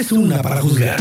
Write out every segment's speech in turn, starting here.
eres una para juzgar.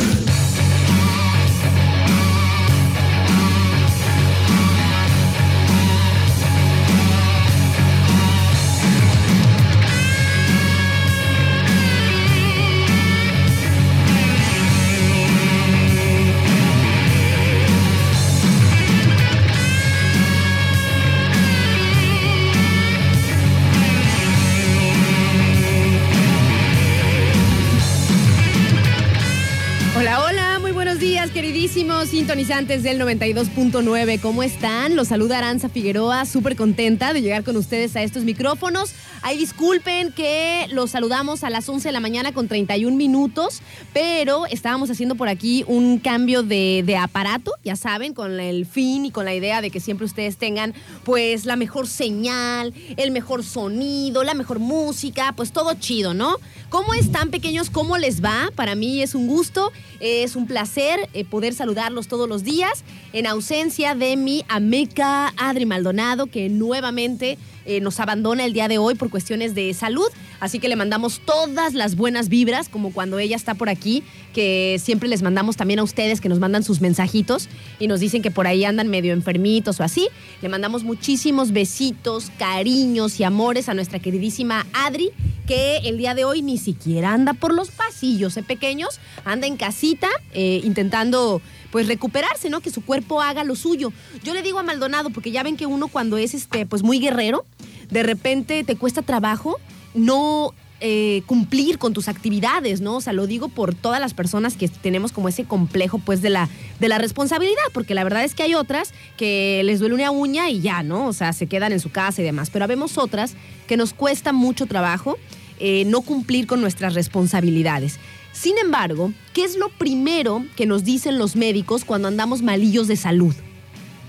Sintonizantes del 92.9, ¿cómo están? Los saluda Aranza Figueroa, súper contenta de llegar con ustedes a estos micrófonos. Ay, disculpen que los saludamos a las 11 de la mañana con 31 minutos, pero estábamos haciendo por aquí un cambio de, aparato, ya saben, con el fin y con la idea de que siempre ustedes tengan pues la mejor señal, el mejor sonido, la mejor música, pues todo chido, ¿no? ¿Cómo están pequeños? ¿Cómo les va? Para mí es un gusto, es un placer eh, poder saludarlos todos los días en ausencia de mi amiga Adri Maldonado, que nuevamente eh, nos abandona el día de hoy por cuestiones de salud. Así que le mandamos todas las buenas vibras, como cuando ella está por aquí, que siempre les mandamos también a ustedes que nos mandan sus mensajitos y nos dicen que por ahí andan medio enfermitos o así. Le mandamos muchísimos besitos, cariños y amores a nuestra queridísima Adri, que el día de hoy ni siquiera anda por los pasillos ¿eh, pequeños, anda en casita eh, intentando pues recuperarse, ¿no? Que su cuerpo haga lo suyo. Yo le digo a Maldonado, porque ya ven que uno cuando es este, pues muy guerrero, de repente te cuesta trabajo no eh, cumplir con tus actividades, ¿no? O sea, lo digo por todas las personas que tenemos como ese complejo, pues, de la, de la responsabilidad, porque la verdad es que hay otras que les duele una uña y ya, ¿no? O sea, se quedan en su casa y demás, pero habemos otras que nos cuesta mucho trabajo eh, no cumplir con nuestras responsabilidades. Sin embargo, ¿qué es lo primero que nos dicen los médicos cuando andamos malillos de salud?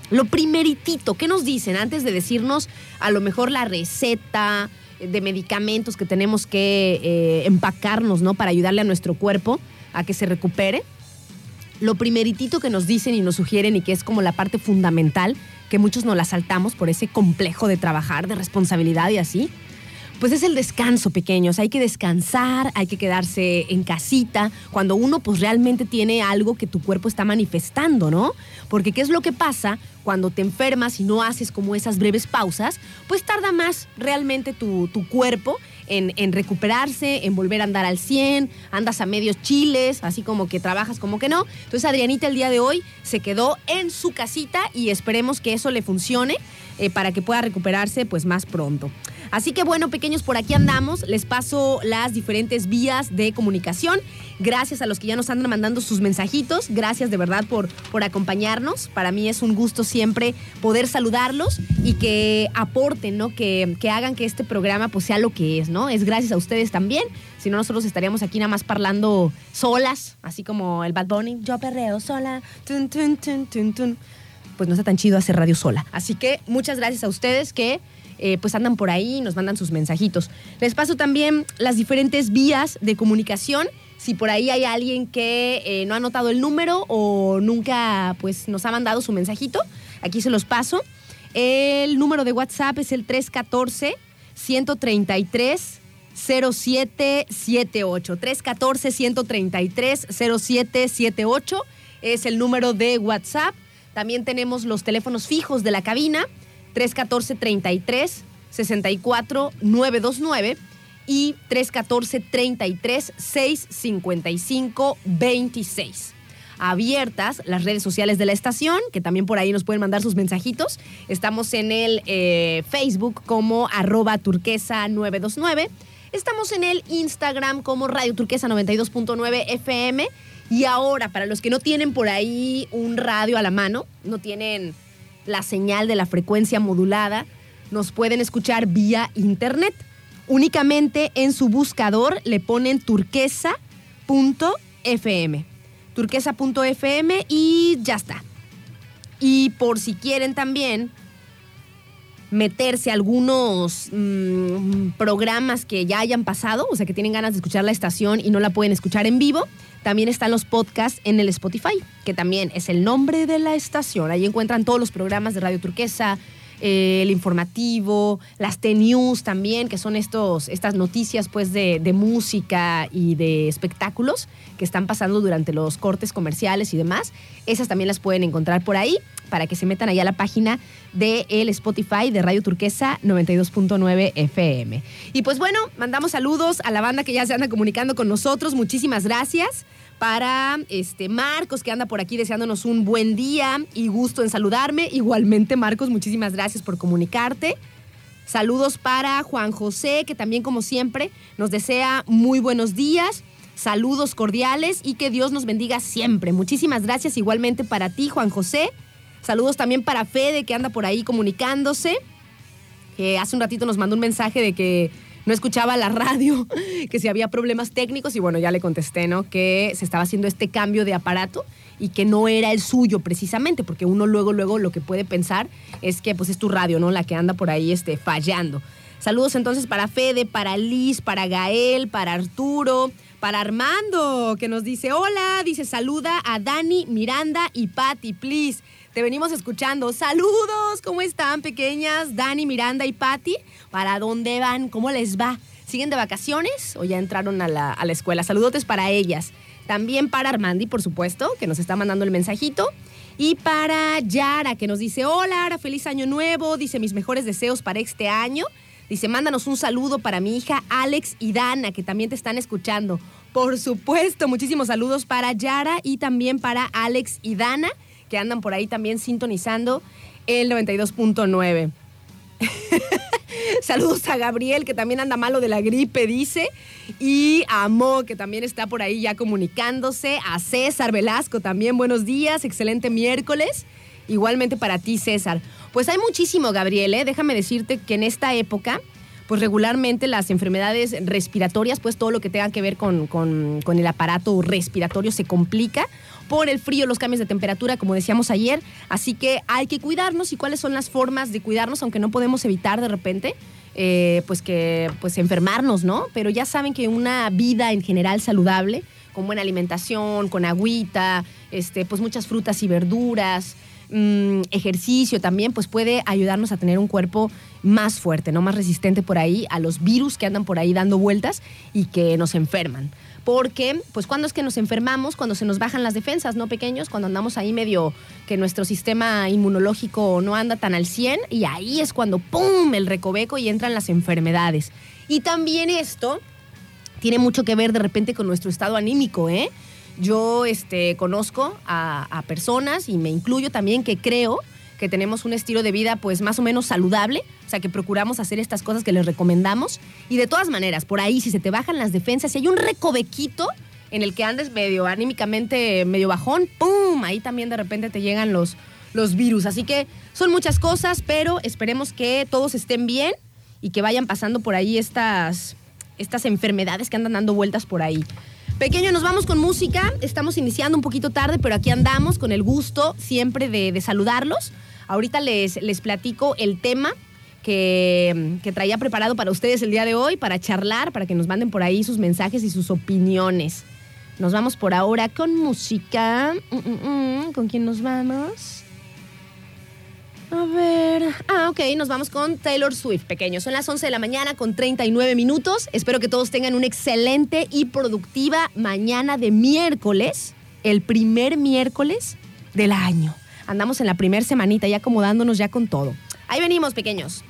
Lo primeritito, ¿qué nos dicen antes de decirnos a lo mejor la receta de medicamentos que tenemos que eh, empacarnos, ¿no? Para ayudarle a nuestro cuerpo a que se recupere? Lo primeritito que nos dicen y nos sugieren y que es como la parte fundamental, que muchos nos la saltamos por ese complejo de trabajar, de responsabilidad y así, pues es el descanso, pequeños. Hay que descansar, hay que quedarse en casita, cuando uno pues realmente tiene algo que tu cuerpo está manifestando, ¿no? Porque ¿qué es lo que pasa cuando te enfermas y no haces como esas breves pausas? Pues tarda más realmente tu, cuerpo en, en, recuperarse, en volver a andar al 100, andas a medios chiles, así como que trabajas como que no. Entonces Adrianita el día de hoy se quedó en su casita y esperemos que eso le funcione eh, para que pueda recuperarse pues más pronto. Así que bueno, pequeños, por aquí andamos. Les paso las diferentes vías de comunicación. Gracias a los que ya nos andan mandando sus mensajitos. Gracias de verdad por, por acompañarnos. Para mí es un gusto siempre poder saludarlos y que aporten, ¿no? Que, que hagan que este programa pues sea lo que es, ¿no? Es gracias a ustedes también. Si no, nosotros estaríamos aquí nada más parlando solas, así como el Bad Bunny. Yo perreo sola. Pues no está tan chido hacer radio sola. Así que muchas gracias a ustedes que eh, pues andan por ahí nos mandan sus mensajitos. Les paso también las diferentes vías de comunicación. Si por ahí hay alguien que eh, no ha notado el número o nunca pues, nos ha mandado su mensajito, aquí se los paso. El número de WhatsApp es el 314 133 0778. 314 133 0778 es el número de WhatsApp. También tenemos los teléfonos fijos de la cabina 314-33 64 929 y 314-33 655 26 abiertas las redes sociales de la estación, que también por ahí nos pueden mandar sus mensajitos. Estamos en el eh, Facebook como arroba turquesa 929. Estamos en el Instagram como Radio Turquesa 92.9 FM. Y ahora, para los que no tienen por ahí un radio a la mano, no tienen la señal de la frecuencia modulada, nos pueden escuchar vía internet. Únicamente en su buscador le ponen turquesa.fm. Turquesa.fm y ya está. Y por si quieren también meterse a algunos mm, programas que ya hayan pasado, o sea, que tienen ganas de escuchar la estación y no la pueden escuchar en vivo, también están los podcasts en el Spotify, que también es el nombre de la estación. Ahí encuentran todos los programas de Radio Turquesa, eh, el informativo, las T-News también, que son estos, estas noticias pues de, de música y de espectáculos que están pasando durante los cortes comerciales y demás. Esas también las pueden encontrar por ahí para que se metan ahí a la página de el Spotify de Radio Turquesa 92.9 FM. Y pues bueno, mandamos saludos a la banda que ya se anda comunicando con nosotros. Muchísimas gracias para este Marcos que anda por aquí deseándonos un buen día y gusto en saludarme. Igualmente Marcos, muchísimas gracias por comunicarte. Saludos para Juan José, que también como siempre nos desea muy buenos días. Saludos cordiales y que Dios nos bendiga siempre. Muchísimas gracias igualmente para ti, Juan José. Saludos también para Fede, que anda por ahí comunicándose. Que hace un ratito nos mandó un mensaje de que no escuchaba la radio, que si había problemas técnicos y bueno, ya le contesté, ¿no? Que se estaba haciendo este cambio de aparato y que no era el suyo precisamente, porque uno luego, luego lo que puede pensar es que pues es tu radio, ¿no? La que anda por ahí este, fallando. Saludos entonces para Fede, para Liz, para Gael, para Arturo, para Armando, que nos dice hola, dice saluda a Dani, Miranda y Patti, please. Te venimos escuchando. Saludos, ¿cómo están, pequeñas? Dani, Miranda y Patti. ¿Para dónde van? ¿Cómo les va? ¿Siguen de vacaciones o ya entraron a la, a la escuela? Saludotes para ellas. También para Armandi, por supuesto, que nos está mandando el mensajito. Y para Yara, que nos dice, hola, Ara, feliz año nuevo. Dice, mis mejores deseos para este año. Dice, mándanos un saludo para mi hija Alex y Dana, que también te están escuchando. Por supuesto, muchísimos saludos para Yara y también para Alex y Dana que andan por ahí también sintonizando el 92.9. Saludos a Gabriel, que también anda malo de la gripe, dice. Y a Mo, que también está por ahí ya comunicándose. A César Velasco también, buenos días, excelente miércoles. Igualmente para ti, César. Pues hay muchísimo, Gabriel, ¿eh? déjame decirte que en esta época, pues regularmente las enfermedades respiratorias, pues todo lo que tenga que ver con, con, el aparato respiratorio se complica por el frío, los cambios de temperatura, como decíamos ayer. Así que hay que cuidarnos y cuáles son las formas de cuidarnos, aunque no podemos evitar de repente. Eh, pues que pues enfermarnos, ¿no? Pero ya saben que una vida en general saludable, con buena alimentación, con agüita, este, pues muchas frutas y verduras, mm, ejercicio también, pues puede ayudarnos a tener un cuerpo más fuerte, ¿no? Más resistente por ahí a los virus que andan por ahí dando vueltas y que nos enferman porque pues cuando es que nos enfermamos, cuando se nos bajan las defensas, ¿no, pequeños? Cuando andamos ahí medio que nuestro sistema inmunológico no anda tan al 100 y ahí es cuando ¡pum! el recoveco y entran las enfermedades. Y también esto tiene mucho que ver de repente con nuestro estado anímico, ¿eh? Yo este, conozco a, personas y me incluyo también que creo que tenemos un estilo de vida pues más o menos saludable, o sea que procuramos hacer estas cosas que les recomendamos y de todas maneras, por ahí si se te bajan las defensas, si hay un recovequito en el que andes medio anímicamente medio bajón, ¡pum! Ahí también de repente te llegan los, los virus, así que son muchas cosas, pero esperemos que todos estén bien y que vayan pasando por ahí estas, estas enfermedades que andan dando vueltas por ahí. Pequeño, nos vamos con música. Estamos iniciando un poquito tarde, pero aquí andamos con el gusto siempre de, saludarlos. Ahorita les, les platico el tema que, que, traía preparado para ustedes el día de hoy, para charlar, para que nos manden por ahí sus mensajes y sus opiniones. Nos vamos por ahora con música. Mm, mm, mm. ¿Con quién nos vamos? A ver. Ah, ok, nos vamos con Taylor Swift, pequeños. Son las 11 de la mañana con 39 minutos. Espero que todos tengan una excelente y productiva mañana de miércoles, el primer miércoles del año. Andamos en la primera semanita y acomodándonos ya con todo. Ahí venimos, pequeños.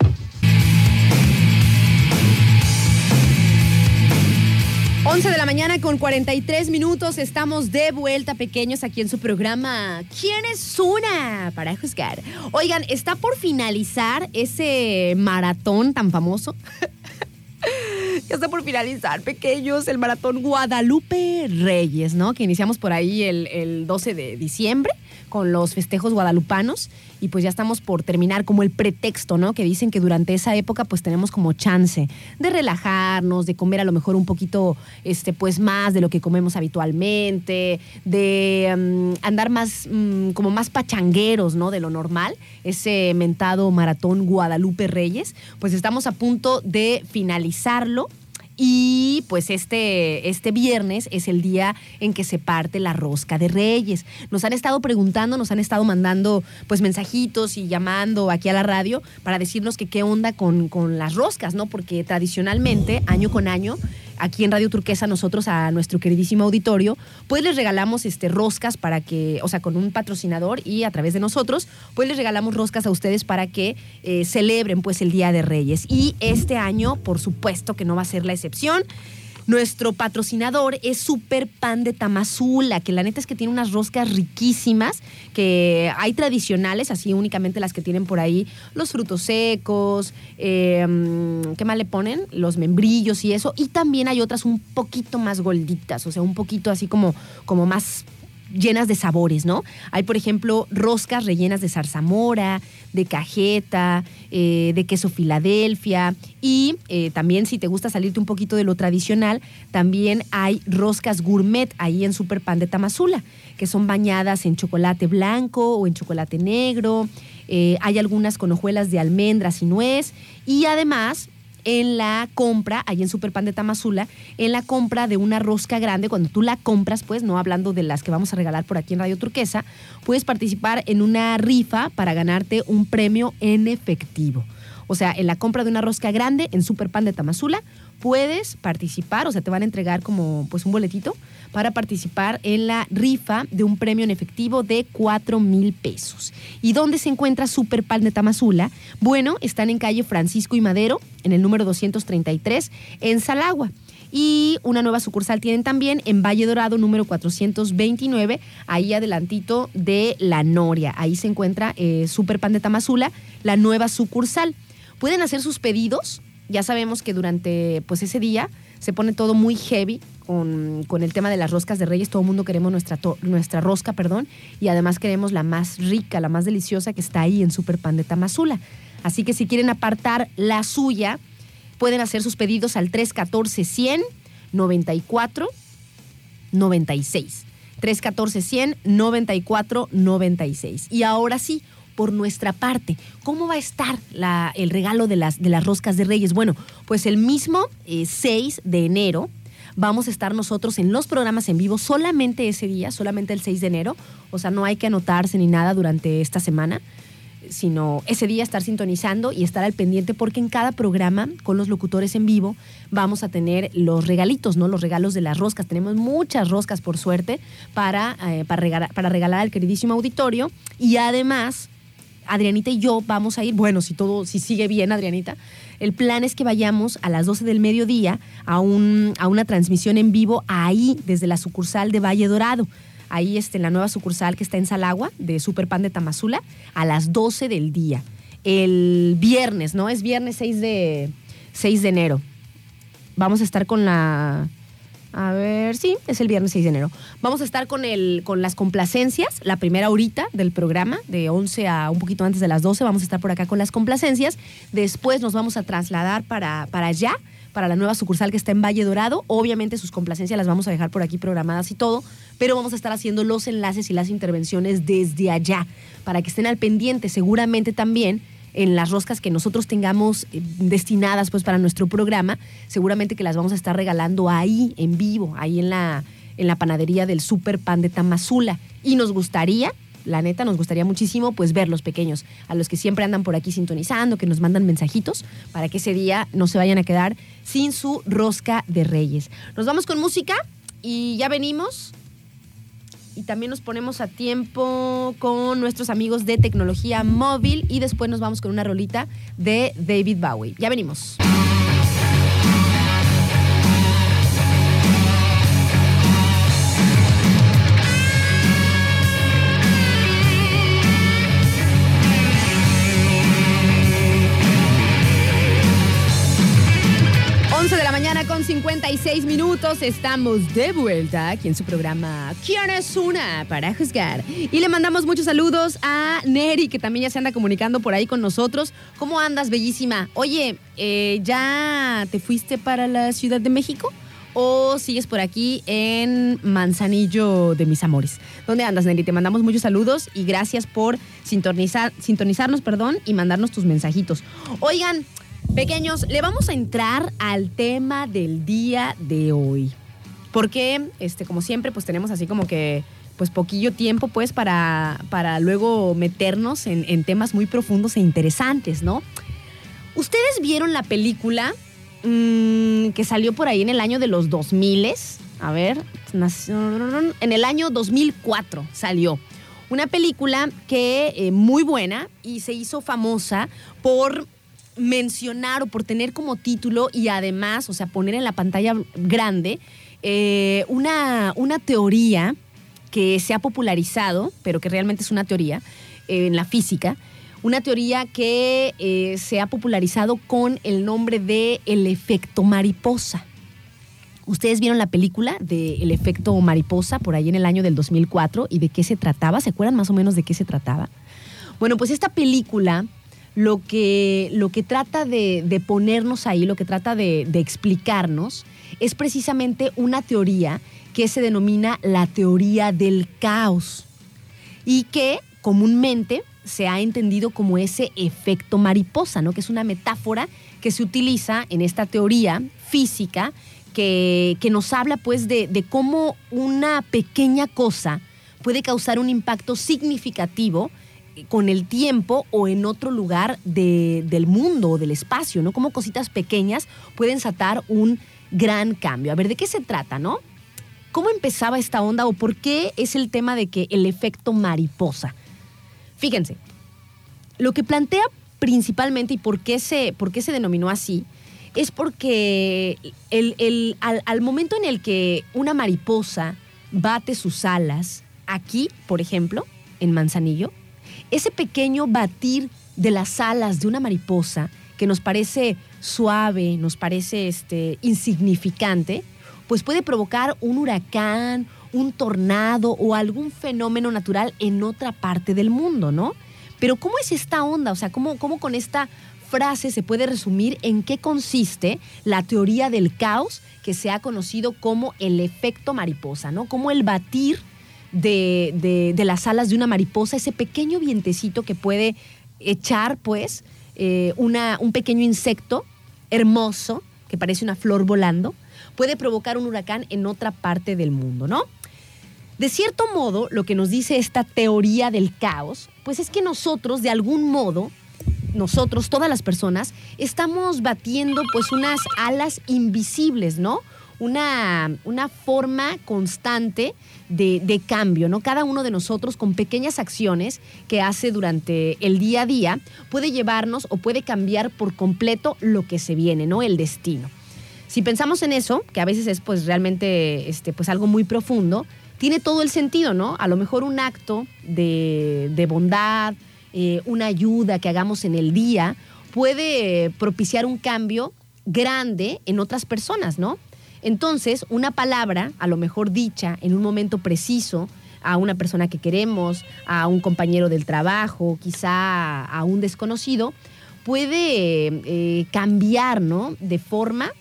Once de la mañana con 43 minutos. Estamos de vuelta, pequeños, aquí en su programa ¿Quién es una? Para juzgar. Oigan, está por finalizar ese maratón tan famoso. ya está por finalizar, pequeños, el maratón Guadalupe Reyes, ¿no? Que iniciamos por ahí el, el 12 de diciembre con los festejos guadalupanos y pues ya estamos por terminar como el pretexto, ¿no? Que dicen que durante esa época pues tenemos como chance de relajarnos, de comer a lo mejor un poquito este pues más de lo que comemos habitualmente, de um, andar más um, como más pachangueros, ¿no? De lo normal, ese mentado maratón Guadalupe Reyes, pues estamos a punto de finalizarlo Y pues este, este viernes es el día en que se parte la rosca de Reyes. Nos han estado preguntando, nos han estado mandando pues mensajitos y llamando aquí a la radio para decirnos que qué onda con, con las roscas, ¿no? Porque tradicionalmente, año con año, aquí en Radio Turquesa nosotros a nuestro queridísimo auditorio, pues les regalamos este roscas para que, o sea, con un patrocinador y a través de nosotros, pues les regalamos roscas a ustedes para que eh, celebren pues el Día de Reyes. Y este año, por supuesto que no va a ser la excepción. Nuestro patrocinador es Super Pan de Tamazula, que la neta es que tiene unas roscas riquísimas, que hay tradicionales, así únicamente las que tienen por ahí, los frutos secos, em, ¿qué más le ponen? Los membrillos y eso. Y también hay otras un poquito más golditas, o sea, un poquito así como, como más llenas de sabores, ¿no? Hay, por ejemplo, roscas rellenas de zarzamora, de cajeta, eh, de queso Filadelfia y eh, también si te gusta salirte un poquito de lo tradicional, también hay roscas gourmet ahí en Super Pan de Tamazula, que son bañadas en chocolate blanco o en chocolate negro. Eh, hay algunas con hojuelas de almendras y nuez y además en la compra, ahí en Superpan de Tamazula, en la compra de una rosca grande, cuando tú la compras, pues, no hablando de las que vamos a regalar por aquí en Radio Turquesa, puedes participar en una rifa para ganarte un premio en efectivo. O sea, en la compra de una rosca grande en Superpan de Tamazula, puedes participar, o sea, te van a entregar como pues un boletito para participar en la rifa de un premio en efectivo de 4 mil pesos. ¿Y dónde se encuentra Super Pan de Tamazula? Bueno, están en calle Francisco y Madero, en el número 233, en Salagua. Y una nueva sucursal tienen también en Valle Dorado, número 429, ahí adelantito de La Noria. Ahí se encuentra eh, Super Pan de Tamazula, la nueva sucursal. Pueden hacer sus pedidos. Ya sabemos que durante pues, ese día se pone todo muy heavy con, el tema de las roscas de Reyes. Todo el mundo queremos nuestra, nuestra rosca, perdón, y además queremos la más rica, la más deliciosa que está ahí en Super Pan de Tamazula. Así que si quieren apartar la suya, pueden hacer sus pedidos al 314 100 94 96. 314 100 94 96. Y ahora sí, por nuestra parte. ¿Cómo va a estar la, el regalo de las, de las roscas de Reyes? Bueno, pues el mismo 6 eh, de enero vamos a estar nosotros en los programas en vivo solamente ese día, solamente el 6 de enero. O sea, no hay que anotarse ni nada durante esta semana sino ese día estar sintonizando y estar al pendiente porque en cada programa con los locutores en vivo vamos a tener los regalitos, ¿no? Los regalos de las roscas. Tenemos muchas roscas por suerte para, eh, para, regalar, para regalar al queridísimo auditorio y además Adrianita y yo vamos a ir, bueno, si todo, si sigue bien, Adrianita, el plan es que vayamos a las 12 del mediodía a, un, a una transmisión en vivo ahí, desde la sucursal de Valle Dorado. Ahí está en la nueva sucursal que está en Salagua, de Super Pan de Tamazula, a las 12 del día. El viernes, ¿no? Es viernes 6 de, 6 de enero. Vamos a estar con la a ver, sí, es el viernes 6 de enero. Vamos a estar con, el, con las complacencias, la primera horita del programa, de 11 a un poquito antes de las 12. Vamos a estar por acá con las complacencias. Después nos vamos a trasladar para, para allá, para la nueva sucursal que está en Valle Dorado. Obviamente sus complacencias las vamos a dejar por aquí programadas y todo, pero vamos a estar haciendo los enlaces y las intervenciones desde allá, para que estén al pendiente. Seguramente también en las roscas que nosotros tengamos eh, destinadas pues para nuestro programa, seguramente que las vamos a estar regalando ahí en vivo, ahí en la, en la panadería del Super Pan de Tamazula. Y nos gustaría, la neta, nos gustaría muchísimo pues ver los pequeños, a los que siempre andan por aquí sintonizando, que nos mandan mensajitos, para que ese día no se vayan a quedar sin su rosca de reyes. Nos vamos con música y ya venimos y también nos ponemos a tiempo con nuestros amigos de tecnología móvil y después nos vamos con una rolita de David Bowie. Ya venimos. 56 minutos, estamos de vuelta aquí en su programa ¿Quién es una para juzgar? Y le mandamos muchos saludos a Neri, que también ya se anda comunicando por ahí con nosotros. ¿Cómo andas, bellísima? Oye, eh, ¿ya te fuiste para la Ciudad de México? ¿O sigues por aquí en Manzanillo de mis amores? ¿Dónde andas, Neri? Te mandamos muchos saludos y gracias por sintonizar, sintonizarnos perdón, y mandarnos tus mensajitos. Oigan, Pequeños, le vamos a entrar al tema del día de hoy. Porque, este, como siempre, pues tenemos así como que pues poquillo tiempo pues para, para luego meternos en, temas muy profundos e interesantes, ¿no? ¿Ustedes vieron la película mm, que salió por ahí en el año de los 2000? A ver, en el año 2004 salió. Una película que eh, muy buena y se hizo famosa por mencionar o por tener como título y además, o sea, poner en la pantalla grande eh, una, una teoría que se ha popularizado, pero que realmente es una teoría eh, en la física, una teoría que eh, se ha popularizado con el nombre de el efecto mariposa. Ustedes vieron la película de El efecto mariposa por ahí en el año del 2004 y de qué se trataba, ¿se acuerdan más o menos de qué se trataba? Bueno, pues esta película lo que, lo que trata de, ponernos ahí, lo que trata de, de explicarnos, es precisamente una teoría que se denomina la teoría del caos y que comúnmente se ha entendido como ese efecto mariposa, ¿no? que es una metáfora que se utiliza en esta teoría física que, nos habla pues de, cómo una pequeña cosa puede causar un impacto significativo con el tiempo o en otro lugar del mundo o del espacio, ¿no? Como cositas pequeñas pueden satar un gran cambio. A ver, ¿de qué se trata, no? ¿Cómo empezaba esta onda o por qué es el tema de que el efecto mariposa? Fíjense, lo que plantea principalmente y por qué se, por qué se denominó así es porque el, al, al momento en el que una mariposa bate sus alas, aquí, por ejemplo, en Manzanillo, ese pequeño batir de las alas de una mariposa que nos parece suave, nos parece este, insignificante, pues puede provocar un huracán, un tornado o algún fenómeno natural en otra parte del mundo, ¿no? Pero ¿cómo es esta onda? O sea, ¿cómo, cómo con esta frase se puede resumir en qué consiste la teoría del caos que se ha conocido como el efecto mariposa, ¿no? Como el batir de, las alas de una mariposa, ese pequeño vientecito que puede echar, pues, eh, una, un pequeño insecto hermoso que parece una flor volando puede provocar un huracán en otra parte del mundo, ¿no? De cierto modo, lo que nos dice esta teoría del caos, pues es que nosotros, de algún modo, nosotros, todas las personas, estamos batiendo pues unas alas invisibles, ¿no? Una, una forma constante de, de, cambio, ¿no? Cada uno de nosotros con pequeñas acciones que hace durante el día a día puede llevarnos o puede cambiar por completo lo que se viene, ¿no? El destino. Si pensamos en eso, que a veces es pues realmente este, pues algo muy profundo, tiene todo el sentido, ¿no? A lo mejor un acto de, bondad, eh, una ayuda que hagamos en el día, puede propiciar un cambio grande en otras personas, ¿no? Entonces, una palabra, a lo mejor dicha en un momento preciso, a una persona que queremos, a un compañero del trabajo, quizá a un desconocido, puede eh, cambiar, ¿no? De forma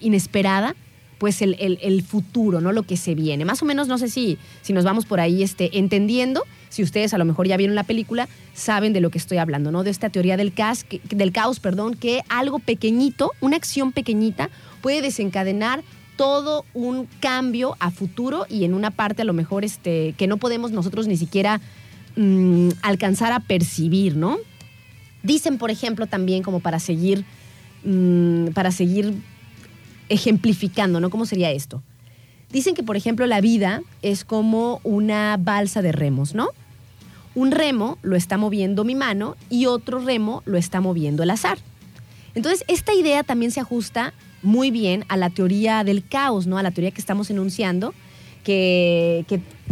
inesperada, pues el, futuro, ¿no? Lo que se viene. Más o menos, no sé si, si nos vamos por ahí este, entendiendo. Si ustedes a lo mejor ya vieron la película, saben de lo que estoy hablando, ¿no? De esta teoría del que, del caos, perdón, que algo pequeñito, una acción pequeñita, puede desencadenar todo un cambio a futuro y en una parte a lo mejor este, que no podemos nosotros ni siquiera mm, alcanzar a percibir, ¿no? Dicen, por ejemplo, también como para seguir, mm, para seguir ejemplificando, ¿no? ¿Cómo sería esto? Dicen que, por ejemplo, la vida es como una balsa de remos, ¿no? Un remo lo está moviendo mi mano y otro remo lo está moviendo el azar. Entonces, esta idea también se ajusta muy bien a la teoría del caos, ¿no? A la teoría que estamos enunciando, que,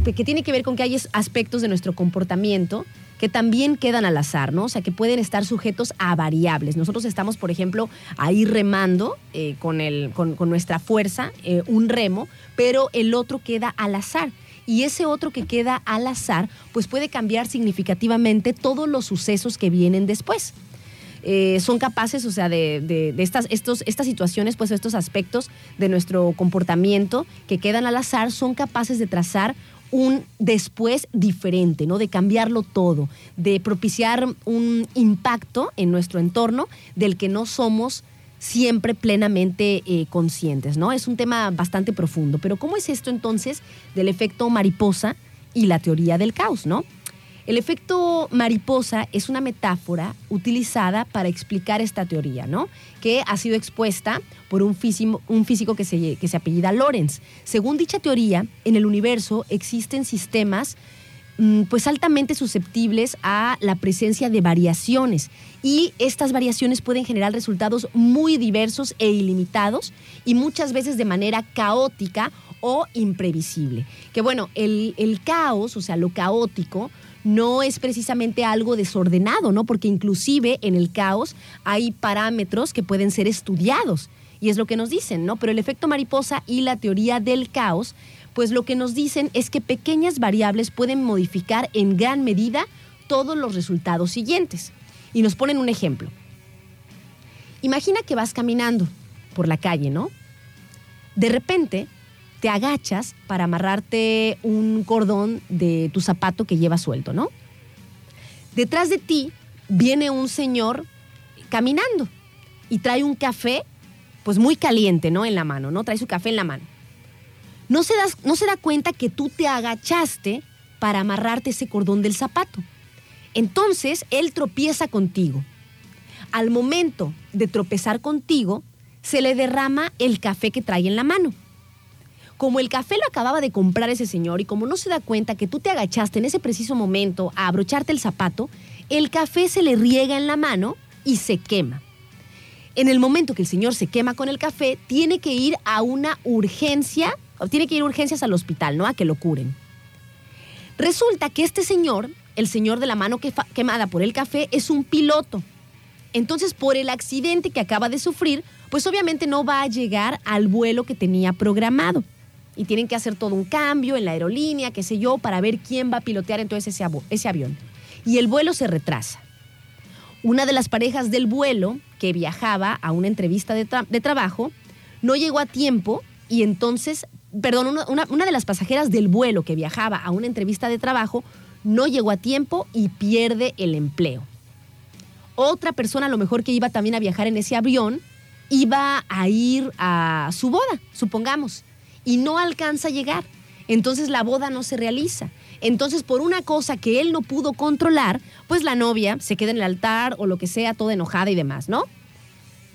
que, tiene que ver con que hay aspectos de nuestro comportamiento que también quedan al azar, ¿no? O sea, que pueden estar sujetos a variables. Nosotros estamos, por ejemplo, ahí remando eh, con, el, con, nuestra fuerza, eh, un remo, pero el otro queda al azar. Y ese otro que queda al azar, pues puede cambiar significativamente todos los sucesos que vienen después. Eh, son capaces, o sea, de, estas, estos, estas situaciones, pues estos aspectos de nuestro comportamiento que quedan al azar, son capaces de trazar un después diferente, ¿no? De cambiarlo todo, de propiciar un impacto en nuestro entorno del que no somos siempre plenamente eh, conscientes, ¿no? Es un tema bastante profundo. Pero ¿cómo es esto entonces del efecto mariposa y la teoría del caos, ¿no? El efecto mariposa es una metáfora utilizada para explicar esta teoría, ¿no? Que ha sido expuesta por un físico, un físico que, se, que se apellida Lorenz. Según dicha teoría, en el universo existen sistemas mm, pues altamente susceptibles a la presencia de variaciones y estas variaciones pueden generar resultados muy diversos e ilimitados y muchas veces de manera caótica o imprevisible. Que bueno, el, el caos, o sea, lo caótico, no es precisamente algo desordenado, ¿no? Porque inclusive en el caos hay parámetros que pueden ser estudiados. Y es lo que nos dicen, ¿no? Pero el efecto mariposa y la teoría del caos, pues lo que nos dicen es que pequeñas variables pueden modificar en gran medida todos los resultados siguientes. Y nos ponen un ejemplo. Imagina que vas caminando por la calle, ¿no? De repente te agachas para amarrarte un cordón de tu zapato que lleva suelto, ¿no? Detrás de ti viene un señor caminando y trae un café, pues muy caliente, ¿no? En la mano, ¿no? Trae su café en la mano. No se, no se da cuenta que tú te agachaste para amarrarte ese cordón del zapato. Entonces, él tropieza contigo. Al momento de tropezar contigo, se le derrama el café que trae en la mano. Como el café lo acababa de comprar ese señor y como no se da cuenta que tú te agachaste en ese preciso momento a abrocharte el zapato, el café se le riega en la mano y se quema. En el momento que el señor se quema con el café, tiene que ir a una urgencia, tiene que ir a urgencias al hospital, ¿no? A que lo curen. Resulta que este señor, el señor de la mano quemada por el café, es un piloto. Entonces, por el accidente que acaba de sufrir, pues obviamente no va a llegar al vuelo que tenía programado y tienen que hacer todo un cambio en la aerolínea, qué sé yo, para ver quién va a pilotear entonces ese, avión. Y el vuelo se retrasa. Una de las parejas del vuelo que viajaba a una entrevista de, trabajo no llegó a tiempo y entonces, perdón, una, una de las pasajeras del vuelo que viajaba a una entrevista de trabajo no llegó a tiempo y pierde el empleo. Otra persona, a lo mejor que iba también a viajar en ese avión, iba a ir a su boda, supongamos y no alcanza a llegar. Entonces la boda no se realiza. Entonces, por una cosa que él no pudo controlar, pues la novia se queda en el altar o lo que sea, toda enojada y demás, ¿no?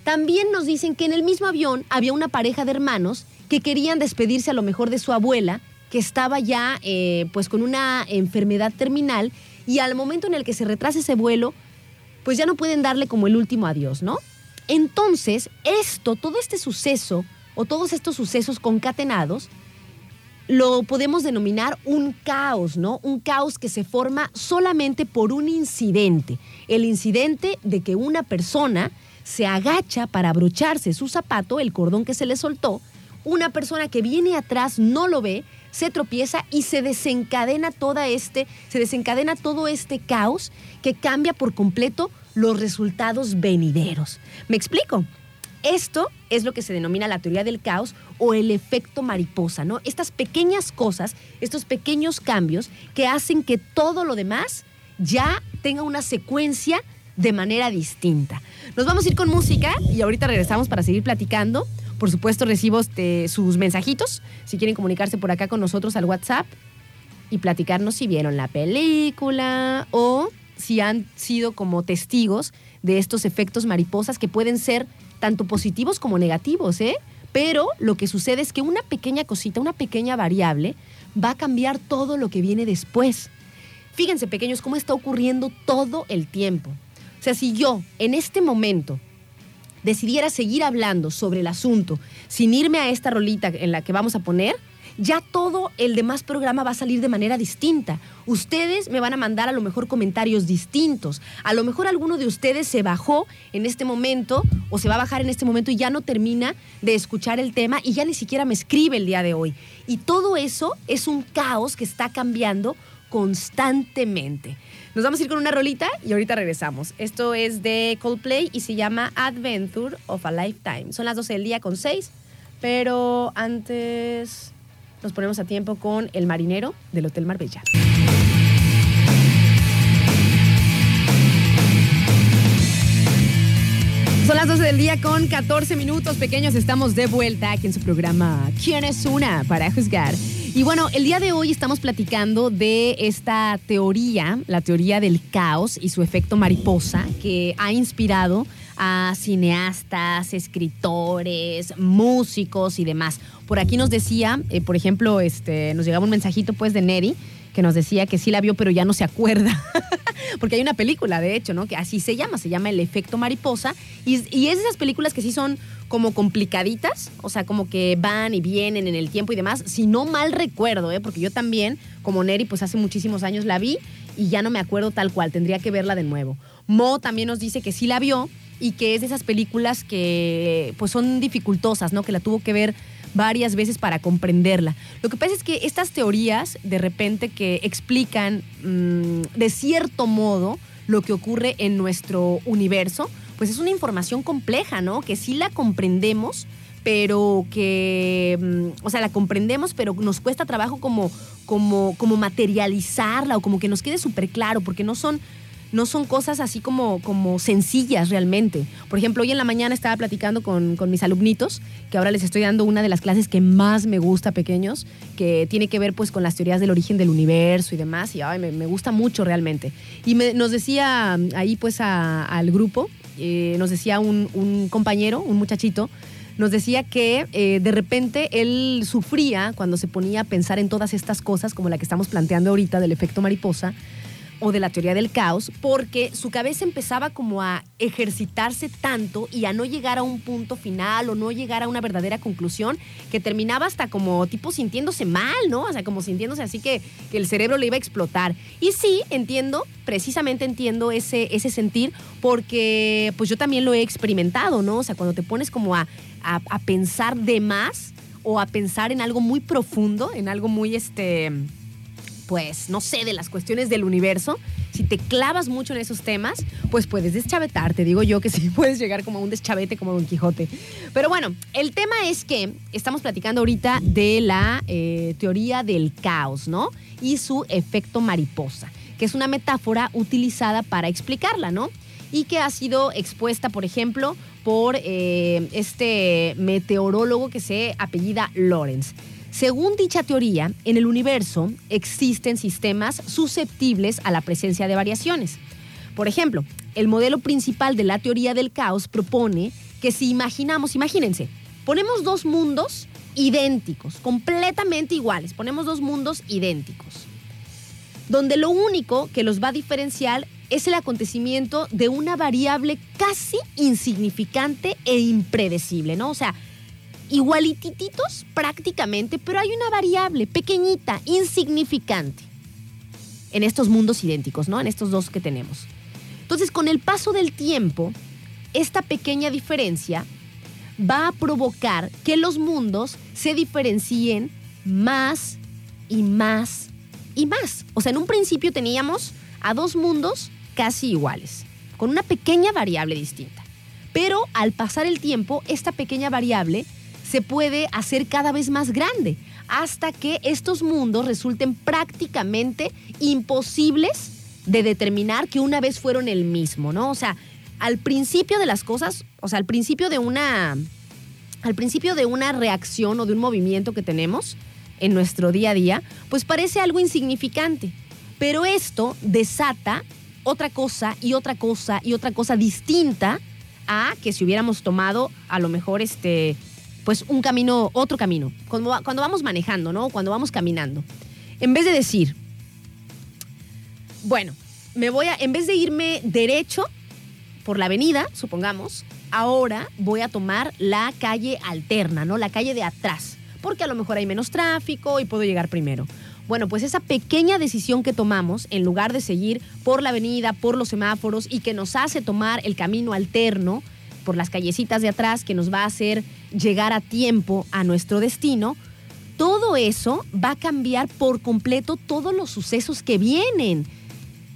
También nos dicen que en el mismo avión había una pareja de hermanos que querían despedirse a lo mejor de su abuela, que estaba ya eh, pues con una enfermedad terminal y al momento en el que se retrasa ese vuelo, pues ya no pueden darle como el último adiós, ¿no? Entonces, esto, todo este suceso o todos estos sucesos concatenados, lo podemos denominar un caos, ¿no? Un caos que se forma solamente por un incidente. El incidente de que una persona se agacha para abrocharse su zapato, el cordón que se le soltó, una persona que viene atrás no lo ve, se tropieza y se desencadena toda este, se desencadena todo este caos que cambia por completo los resultados venideros. ¿Me explico? Esto es lo que se denomina la teoría del caos o el efecto mariposa, ¿no? Estas pequeñas cosas, estos pequeños cambios que hacen que todo lo demás ya tenga una secuencia de manera distinta. Nos vamos a ir con música y ahorita regresamos para seguir platicando. Por supuesto, recibo este, sus mensajitos si quieren comunicarse por acá con nosotros al WhatsApp y platicarnos si vieron la película o si han sido como testigos de estos efectos mariposas que pueden ser tanto positivos como negativos, ¿eh? Pero lo que sucede es que una pequeña cosita, una pequeña variable, va a cambiar todo lo que viene después. Fíjense, pequeños, cómo está ocurriendo todo el tiempo. O sea, si yo en este momento decidiera seguir hablando sobre el asunto sin irme a esta rolita en la que vamos a poner, ya todo el demás programa va a salir de manera distinta. Ustedes me van a mandar a lo mejor comentarios distintos. A lo mejor alguno de ustedes se bajó en este momento o se va a bajar en este momento y ya no termina de escuchar el tema y ya ni siquiera me escribe el día de hoy. Y todo eso es un caos que está cambiando constantemente. Nos vamos a ir con una rolita y ahorita regresamos. Esto es de Coldplay y se llama Adventure of a Lifetime. Son las 12 del día con 6, pero antes nos ponemos a tiempo con El Marinero del Hotel Marbella. Son las 12 del día con 14 minutos pequeños. Estamos de vuelta aquí en su programa ¿Quién es una para juzgar? Y bueno, el día de hoy estamos platicando de esta teoría, la teoría del caos y su efecto mariposa, que ha inspirado a cineastas, escritores, músicos y demás. Por aquí nos decía, eh, por ejemplo, este, nos llegaba un mensajito pues de Neri que nos decía que sí la vio pero ya no se acuerda. Porque hay una película, de hecho, ¿no? Que así se llama, se llama El efecto mariposa. Y, es de esas películas que sí son como complicaditas, o sea, como que van y vienen en el tiempo y demás. Si no mal recuerdo, ¿eh? Porque yo también, como Neri, pues hace muchísimos años la vi y ya no me acuerdo tal cual, tendría que verla de nuevo. Mo también nos dice que sí la vio y que es de esas películas que pues son dificultosas, ¿no? Que la tuvo que ver varias veces para comprenderla. Lo que pasa es que estas teorías, de repente, que explican mmm, de cierto modo lo que ocurre en nuestro universo, pues es una información compleja, ¿no? Que sí la comprendemos, pero que, mmm, o sea, la comprendemos, pero nos cuesta trabajo como, como, como materializarla o como que nos quede súper claro, porque no son no son cosas así como, como sencillas realmente. Por ejemplo, hoy en la mañana estaba platicando con, con, mis alumnitos, que ahora les estoy dando una de las clases que más me gusta, pequeños, que tiene que ver pues con las teorías del origen del universo y demás, y ay, me, gusta mucho realmente. Y me, nos decía ahí pues al grupo, eh, nos decía un, un compañero, un muchachito, nos decía que eh, de repente él sufría cuando se ponía a pensar en todas estas cosas, como la que estamos planteando ahorita del efecto mariposa, o de la teoría del caos, porque su cabeza empezaba como a ejercitarse tanto y a no llegar a un punto final o no llegar a una verdadera conclusión, que terminaba hasta como tipo sintiéndose mal, ¿no? O sea, como sintiéndose así que, que el cerebro le iba a explotar. Y sí, entiendo, precisamente entiendo ese, ese sentir, porque pues yo también lo he experimentado, ¿no? O sea, cuando te pones como a, a, a pensar de más o a pensar en algo muy profundo, en algo muy este pues, no sé, de las cuestiones del universo, si te clavas mucho en esos temas, pues puedes deschavetarte. Digo yo que sí puedes llegar como a un deschavete como Don Quijote. Pero bueno, el tema es que estamos platicando ahorita de la eh, teoría del caos, ¿no? Y su efecto mariposa, que es una metáfora utilizada para explicarla, ¿no? Y que ha sido expuesta, por ejemplo, por eh, este meteorólogo que se apellida Lawrence. Según dicha teoría, en el universo existen sistemas susceptibles a la presencia de variaciones. Por ejemplo, el modelo principal de la teoría del caos propone que si imaginamos, imagínense, ponemos dos mundos idénticos, completamente iguales, ponemos dos mundos idénticos, donde lo único que los va a diferenciar es el acontecimiento de una variable casi insignificante e impredecible, ¿no? O sea, igualitititos prácticamente, pero hay una variable pequeñita, insignificante en estos mundos idénticos, ¿no? En estos dos que tenemos. Entonces, con el paso del tiempo, esta pequeña diferencia va a provocar que los mundos se diferencien más y más y más. O sea, en un principio teníamos a dos mundos casi iguales, con una pequeña variable distinta. Pero al pasar el tiempo, esta pequeña variable se puede hacer cada vez más grande hasta que estos mundos resulten prácticamente imposibles de determinar que una vez fueron el mismo, ¿no? O sea, al principio de las cosas, o sea, al principio de una al principio de una reacción o de un movimiento que tenemos en nuestro día a día, pues parece algo insignificante, pero esto desata otra cosa y otra cosa y otra cosa distinta a que si hubiéramos tomado a lo mejor este pues un camino, otro camino, cuando, cuando vamos manejando, ¿no? Cuando vamos caminando. En vez de decir, bueno, me voy a, en vez de irme derecho por la avenida, supongamos, ahora voy a tomar la calle alterna, ¿no? La calle de atrás, porque a lo mejor hay menos tráfico y puedo llegar primero. Bueno, pues esa pequeña decisión que tomamos, en lugar de seguir por la avenida, por los semáforos y que nos hace tomar el camino alterno, por las callecitas de atrás que nos va a hacer llegar a tiempo a nuestro destino, todo eso va a cambiar por completo todos los sucesos que vienen.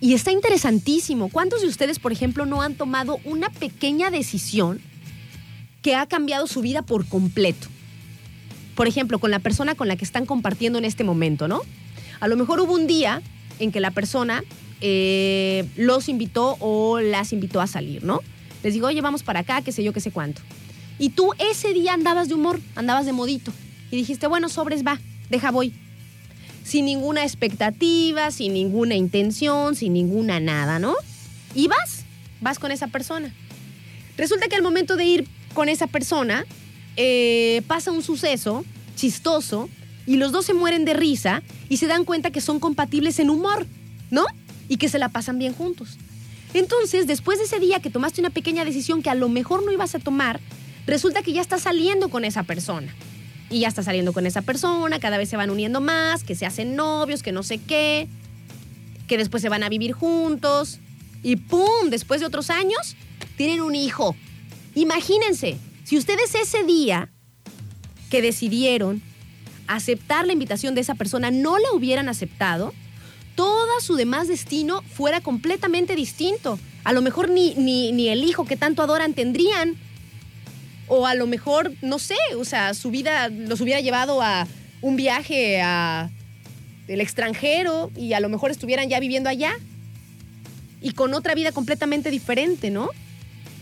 Y está interesantísimo. ¿Cuántos de ustedes, por ejemplo, no han tomado una pequeña decisión que ha cambiado su vida por completo? por ejemplo, con la persona con la que están compartiendo en este momento, ¿no? A lo mejor hubo un día en que la persona eh, los invitó o las invitó a salir, ¿no? Les digo, oye, vamos para acá, qué sé yo, qué sé cuánto. Y tú ese día andabas de humor, andabas de modito. Y dijiste, bueno, sobres, va, deja voy. Sin ninguna expectativa, sin ninguna intención, sin ninguna nada, ¿no? Y vas, vas con esa persona. Resulta que al momento de ir con esa persona, eh, pasa un suceso chistoso y los dos se mueren de risa y se dan cuenta que son compatibles en humor, ¿no? Y que se la pasan bien juntos. Entonces, después de ese día que tomaste una pequeña decisión que a lo mejor no ibas a tomar, resulta que ya estás saliendo con esa persona. Y ya estás saliendo con esa persona, cada vez se van uniendo más, que se hacen novios, que no sé qué, que después se van a vivir juntos. Y ¡pum! Después de otros años, tienen un hijo. Imagínense, si ustedes ese día que decidieron aceptar la invitación de esa persona no la hubieran aceptado, todo su demás destino fuera completamente distinto. A lo mejor ni, ni, ni el hijo que tanto adoran tendrían. O a lo mejor, no sé, o sea, su vida los hubiera llevado a un viaje a el extranjero y a lo mejor estuvieran ya viviendo allá y con otra vida completamente diferente, ¿no?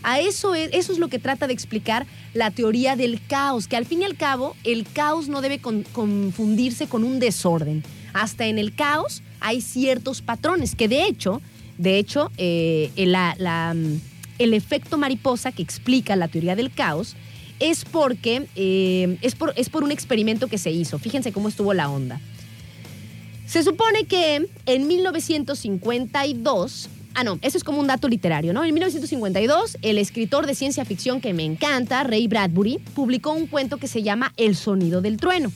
A eso es, eso es lo que trata de explicar la teoría del caos, que al fin y al cabo el caos no debe confundirse con un desorden. Hasta en el caos hay ciertos patrones que de hecho, de hecho, eh, mm, el, efecto mariposa que explica la teoría del caos es porque eh, es, por, es por un experimento que se hizo. Fíjense cómo estuvo la onda. Se supone que en 1952 Ah, no, eso es como un dato literario, ¿no? En 1952, el escritor de ciencia ficción que me encanta, Ray Bradbury, publicó un cuento que se llama El sonido del trueno.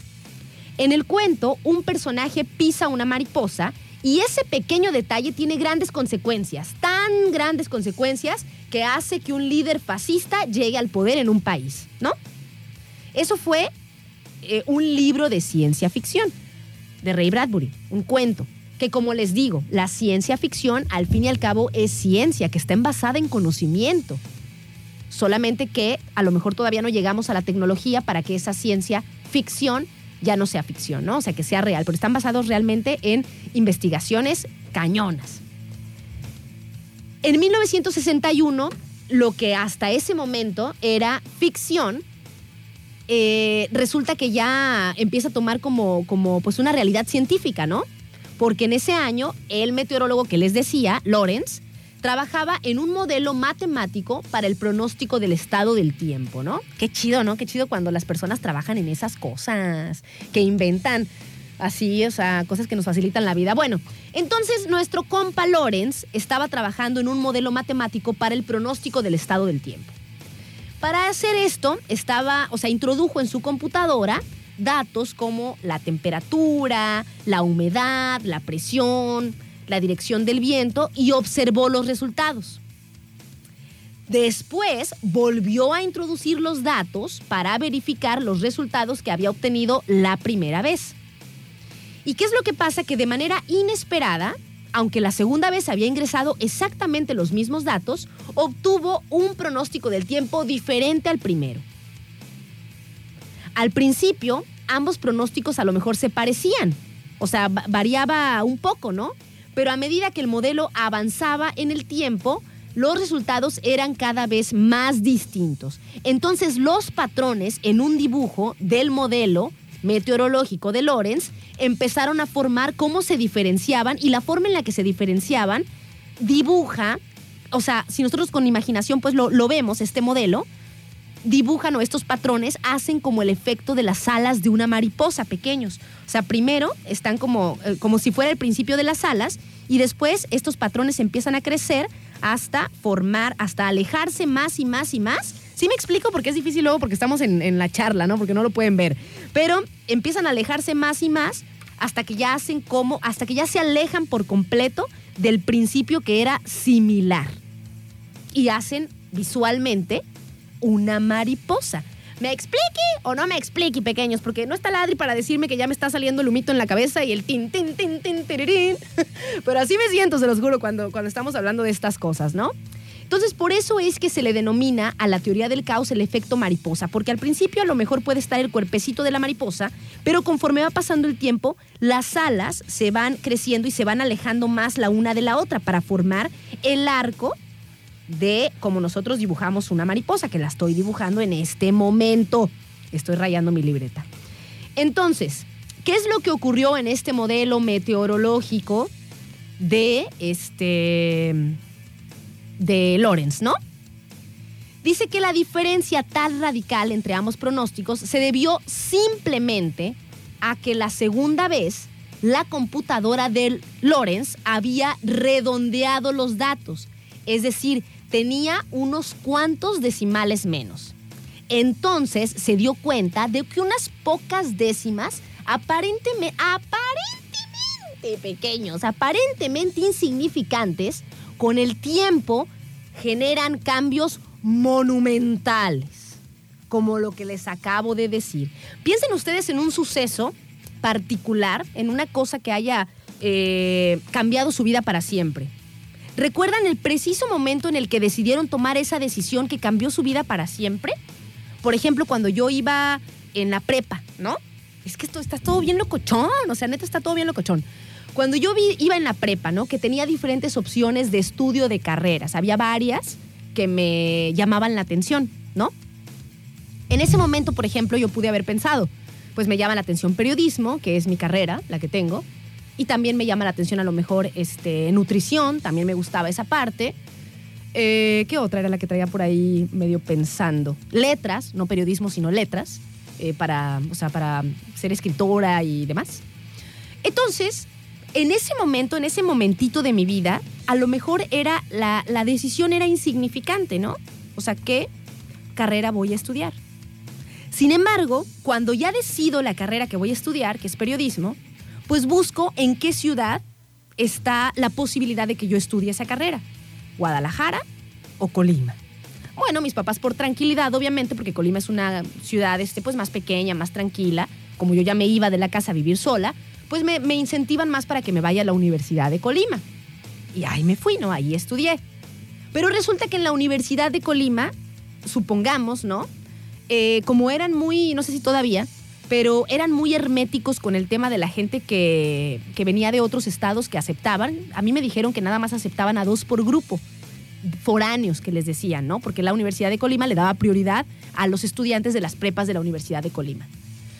En el cuento, un personaje pisa una mariposa y ese pequeño detalle tiene grandes consecuencias, tan grandes consecuencias que hace que un líder fascista llegue al poder en un país, ¿no? Eso fue eh, un libro de ciencia ficción de Ray Bradbury, un cuento que como les digo, la ciencia ficción al fin y al cabo es ciencia que está envasada en conocimiento. Solamente que a lo mejor todavía no llegamos a la tecnología para que esa ciencia ficción ya no sea ficción, ¿no? O sea, que sea real, pero están basados realmente en investigaciones cañonas. En 1961, lo que hasta ese momento era ficción, eh, resulta que ya empieza a tomar como, como pues una realidad científica, ¿no? Porque en ese año, el meteorólogo que les decía, Lorenz, trabajaba en un modelo matemático para el pronóstico del estado del tiempo, ¿no? Qué chido, ¿no? Qué chido cuando las personas trabajan en esas cosas, que inventan así, o sea, cosas que nos facilitan la vida. Bueno, entonces nuestro compa Lorenz estaba trabajando en un modelo matemático para el pronóstico del estado del tiempo. Para hacer esto, estaba, o sea, introdujo en su computadora datos como la temperatura, la humedad, la presión, la dirección del viento y observó los resultados. Después volvió a introducir los datos para verificar los resultados que había obtenido la primera vez. ¿Y qué es lo que pasa? Que de manera inesperada, aunque la segunda vez había ingresado exactamente los mismos datos, obtuvo un pronóstico del tiempo diferente al primero. Al principio, ambos pronósticos a lo mejor se parecían, o sea, variaba un poco, ¿no? Pero a medida que el modelo avanzaba en el tiempo, los resultados eran cada vez más distintos. Entonces los patrones en un dibujo del modelo meteorológico de Lorenz empezaron a formar cómo se diferenciaban y la forma en la que se diferenciaban dibuja, o sea, si nosotros con imaginación pues lo, lo vemos, este modelo, dibujan o estos patrones hacen como el efecto de las alas de una mariposa pequeños. O sea, primero están como, eh, como si fuera el principio de las alas y después estos patrones empiezan a crecer hasta formar, hasta alejarse más y más y más. Sí me explico porque es difícil luego porque estamos en, en la charla, ¿no? Porque no lo pueden ver. Pero empiezan a alejarse más y más hasta que ya hacen como, hasta que ya se alejan por completo del principio que era similar. Y hacen visualmente una mariposa. ¿Me explique o no me explique, pequeños? Porque no está ladri para decirme que ya me está saliendo el humito en la cabeza y el tin, tin, tin, tin, tirirín. Pero así me siento, se los juro, cuando, cuando estamos hablando de estas cosas, ¿no? Entonces, por eso es que se le denomina a la teoría del caos el efecto mariposa, porque al principio a lo mejor puede estar el cuerpecito de la mariposa, pero conforme va pasando el tiempo, las alas se van creciendo y se van alejando más la una de la otra para formar el arco de como nosotros dibujamos una mariposa, que la estoy dibujando en este momento. Estoy rayando mi libreta. Entonces, ¿qué es lo que ocurrió en este modelo meteorológico de este de Lorenz, ¿no? Dice que la diferencia tan radical entre ambos pronósticos se debió simplemente a que la segunda vez la computadora de Lorenz había redondeado los datos, es decir, tenía unos cuantos decimales menos. Entonces se dio cuenta de que unas pocas décimas aparentemente, aparentemente pequeños, aparentemente insignificantes, con el tiempo generan cambios monumentales, como lo que les acabo de decir. Piensen ustedes en un suceso particular, en una cosa que haya eh, cambiado su vida para siempre. ¿Recuerdan el preciso momento en el que decidieron tomar esa decisión que cambió su vida para siempre? Por ejemplo, cuando yo iba en la prepa, ¿no? Es que esto está todo bien locochón, o sea, neta está todo bien locochón. Cuando yo iba en la prepa, ¿no? Que tenía diferentes opciones de estudio de carreras. Había varias que me llamaban la atención, ¿no? En ese momento, por ejemplo, yo pude haber pensado, pues me llama la atención periodismo, que es mi carrera, la que tengo, y también me llama la atención a lo mejor este, nutrición, también me gustaba esa parte. Eh, ¿Qué otra era la que traía por ahí medio pensando? Letras, no periodismo, sino letras, eh, para, o sea, para ser escritora y demás. Entonces, en ese momento, en ese momentito de mi vida, a lo mejor era la, decisión era insignificante, ¿no? O sea, ¿qué carrera voy a estudiar? Sin embargo, cuando ya decido la carrera que voy a estudiar, que es periodismo, pues busco en qué ciudad está la posibilidad de que yo estudie esa carrera. Guadalajara o Colima. Bueno, mis papás por tranquilidad, obviamente, porque Colima es una ciudad este, pues, más pequeña, más tranquila, como yo ya me iba de la casa a vivir sola, pues me, incentivan más para que me vaya a la Universidad de Colima. Y ahí me fui, ¿no? Ahí estudié. Pero resulta que en la Universidad de Colima, supongamos, ¿no? Eh, como eran muy, no sé si todavía, pero eran muy herméticos con el tema de la gente que, que, venía de otros estados que aceptaban. A mí me dijeron que nada más aceptaban a dos por grupo, foráneos que les decían, ¿no? Porque la Universidad de Colima le daba prioridad a los estudiantes de las prepas de la Universidad de Colima.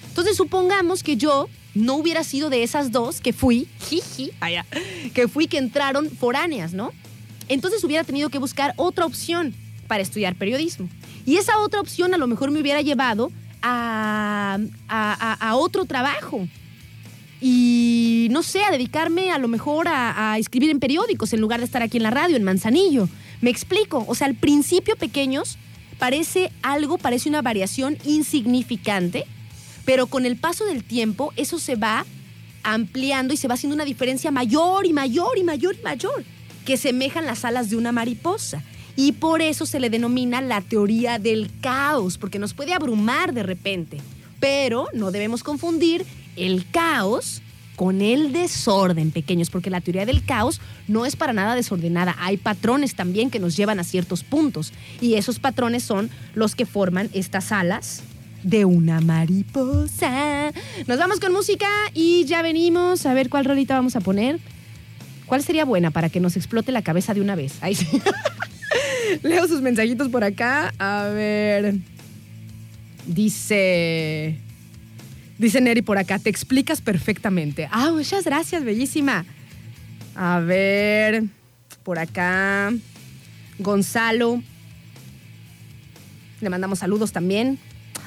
Entonces supongamos que yo no hubiera sido de esas dos que fui, jiji, allá, que fui que entraron foráneas, ¿no? Entonces hubiera tenido que buscar otra opción para estudiar periodismo. Y esa otra opción a lo mejor me hubiera llevado a, otro trabajo. Y no sé, a dedicarme a lo mejor a, a escribir en periódicos en lugar de estar aquí en la radio, en Manzanillo. Me explico. O sea, al principio pequeños parece algo, parece una variación insignificante pero con el paso del tiempo eso se va ampliando y se va haciendo una diferencia mayor y mayor y mayor y mayor, que semejan las alas de una mariposa. Y por eso se le denomina la teoría del caos, porque nos puede abrumar de repente. Pero no debemos confundir el caos con el desorden, pequeños, porque la teoría del caos no es para nada desordenada. Hay patrones también que nos llevan a ciertos puntos. Y esos patrones son los que forman estas alas de una mariposa. Nos vamos con música y ya venimos a ver cuál rolita vamos a poner. ¿Cuál sería buena para que nos explote la cabeza de una vez? Ahí sí. Leo sus mensajitos por acá. A ver. Dice. Dice Neri por acá, te explicas perfectamente. Ah, muchas gracias, bellísima. A ver, por acá. Gonzalo. Le mandamos saludos también.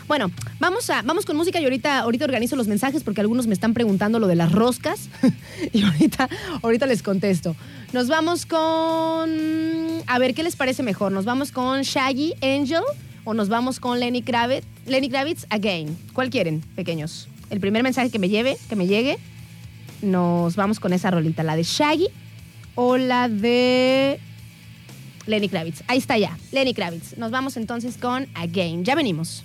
Bueno, vamos, a, vamos con música y ahorita, ahorita organizo los mensajes porque algunos me están preguntando lo de las roscas y ahorita, ahorita les contesto. Nos vamos con... A ver, ¿qué les parece mejor? ¿Nos vamos con Shaggy Angel o nos vamos con Lenny Kravitz, Lenny Kravitz Again? ¿Cuál quieren, pequeños? El primer mensaje que me lleve, que me llegue, nos vamos con esa rolita, la de Shaggy o la de Lenny Kravitz. Ahí está ya, Lenny Kravitz. Nos vamos entonces con Again. Ya venimos.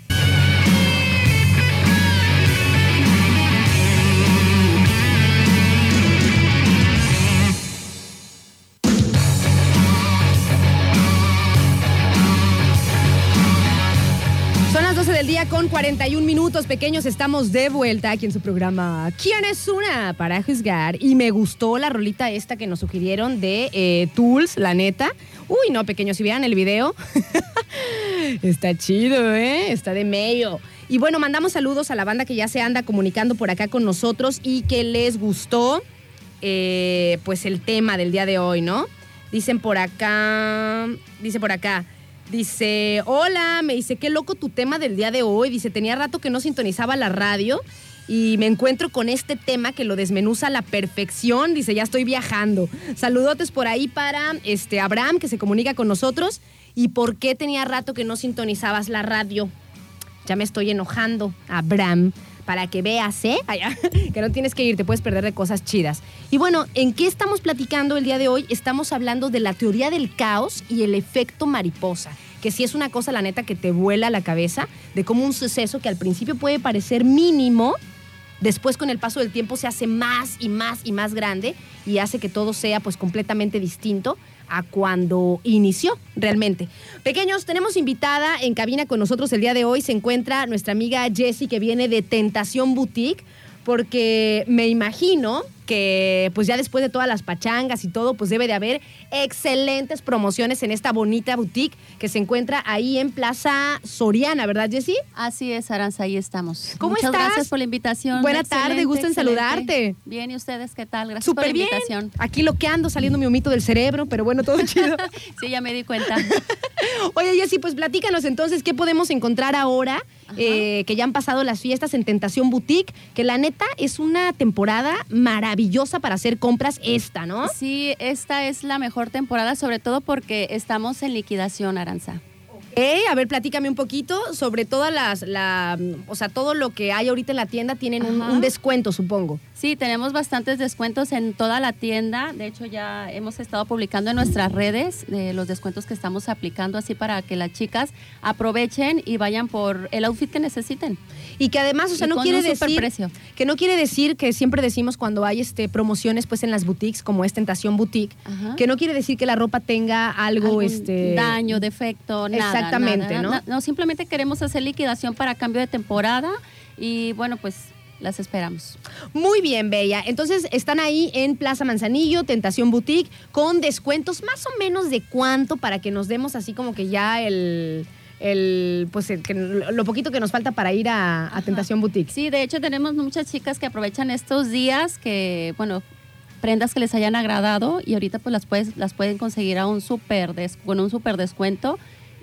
41 minutos, pequeños. Estamos de vuelta aquí en su programa ¿Quién es una? para juzgar. Y me gustó la rolita esta que nos sugirieron de eh, Tools, la neta. Uy, no, pequeños, si vean el video. Está chido, ¿eh? Está de medio. Y bueno, mandamos saludos a la banda que ya se anda comunicando por acá con nosotros y que les gustó, eh, pues, el tema del día de hoy, ¿no? Dicen por acá, dice por acá, dice, hola, me dice, qué loco tu tema del día de hoy. Dice, tenía rato que no sintonizaba la radio y me encuentro con este tema que lo desmenuza a la perfección. Dice, ya estoy viajando. Saludotes por ahí para este Abraham, que se comunica con nosotros. ¿Y por qué tenía rato que no sintonizabas la radio? Ya me estoy enojando, Abraham para que veas, ¿eh? que no tienes que ir, te puedes perder de cosas chidas. Y bueno, ¿en qué estamos platicando el día de hoy? Estamos hablando de la teoría del caos y el efecto mariposa, que sí es una cosa, la neta, que te vuela la cabeza, de cómo un suceso que al principio puede parecer mínimo, después con el paso del tiempo se hace más y más y más grande y hace que todo sea pues completamente distinto a cuando inició realmente. Pequeños, tenemos invitada en cabina con nosotros el día de hoy. Se encuentra nuestra amiga Jessie que viene de Tentación Boutique porque me imagino que pues ya después de todas las pachangas y todo, pues debe de haber excelentes promociones en esta bonita boutique que se encuentra ahí en Plaza Soriana, ¿verdad, Jessie? Así es, Aranza, ahí estamos. ¿Cómo Muchas estás? gracias por la invitación. Buena tarde, gusto en excelente. saludarte. Bien, ¿y ustedes qué tal? Gracias por la bien. invitación. Aquí lo que ando, saliendo mi humito del cerebro, pero bueno, todo chido. Sí, ya me di cuenta. Oye, Jessy, pues platícanos entonces qué podemos encontrar ahora, eh, que ya han pasado las fiestas en Tentación Boutique, que la neta es una temporada maravillosa para hacer compras esta, ¿no? Sí, esta es la mejor temporada, sobre todo porque estamos en liquidación, Aranza. Eh, a ver, platícame un poquito sobre todas las, la, o sea, todo lo que hay ahorita en la tienda tienen un, descuento, supongo. Sí, tenemos bastantes descuentos en toda la tienda. De hecho, ya hemos estado publicando en nuestras redes de los descuentos que estamos aplicando, así para que las chicas aprovechen y vayan por el outfit que necesiten. Y que además, o sea, Y no con quiere un decir que no quiere decir que siempre decimos cuando hay este promociones pues en las boutiques como es Tentación Boutique, Ajá. que no quiere decir que la ropa tenga algo algún este daño, defecto, nada. Exactamente, nada, ¿no? No, simplemente queremos hacer liquidación para cambio de temporada y bueno, pues las esperamos. Muy bien, Bella. Entonces están ahí en Plaza Manzanillo, Tentación Boutique, con descuentos más o menos de cuánto para que nos demos así como que ya el, el pues el que- lo poquito que nos falta para ir a, a Tentación Boutique. Sí, de hecho tenemos muchas chicas que aprovechan estos días que, bueno, prendas que les hayan agradado y ahorita pues las, puedes, las pueden conseguir a un super des- con un super descuento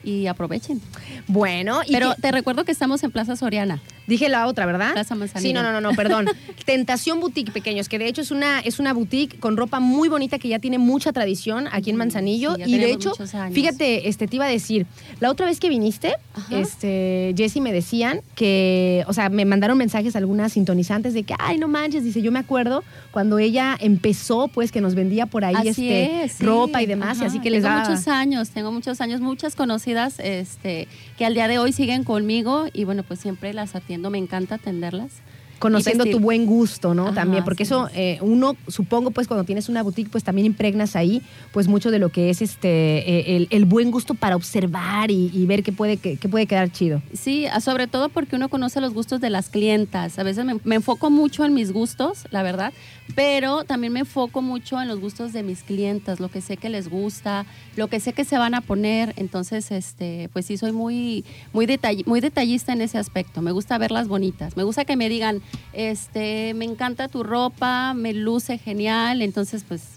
y aprovechen. Bueno, y Pero que- te recuerdo que estamos en Plaza Soriana. Dije la otra, ¿verdad? Plaza Manzanillo. Sí, no, no, no, no, perdón. Tentación Boutique, pequeños, que de hecho es una, es una boutique con ropa muy bonita que ya tiene mucha tradición aquí en Manzanillo. sí, y de hecho, fíjate, este, te iba a decir, la otra vez que viniste, Ajá. este, Jessy me decían que, o sea, me mandaron mensajes algunas sintonizantes de que, ay, no manches, dice, yo me acuerdo cuando ella empezó, pues, que nos vendía por ahí Así este, es, sí. ropa y demás, y así que les tengo daba... muchos años, tengo muchos años, muchas conocidas este, que al día de hoy siguen conmigo y bueno, pues siempre las atiendo, me encanta atenderlas. Conociendo tu buen gusto, ¿no? Ajá, también, porque sí, eso eh, uno, supongo, pues cuando tienes una boutique, pues también impregnas ahí, pues mucho de lo que es este eh, el, el buen gusto para observar y, y ver qué puede, qué, qué puede quedar chido. Sí, sobre todo porque uno conoce los gustos de las clientas. A veces me, me enfoco mucho en mis gustos, la verdad, pero también me enfoco mucho en los gustos de mis clientas, lo que sé que les gusta, lo que sé que se van a poner. Entonces, este, pues sí, soy muy, muy, detall- muy detallista en ese aspecto. Me gusta verlas bonitas. Me gusta que me digan, este, me encanta tu ropa, me luce genial. Entonces, pues,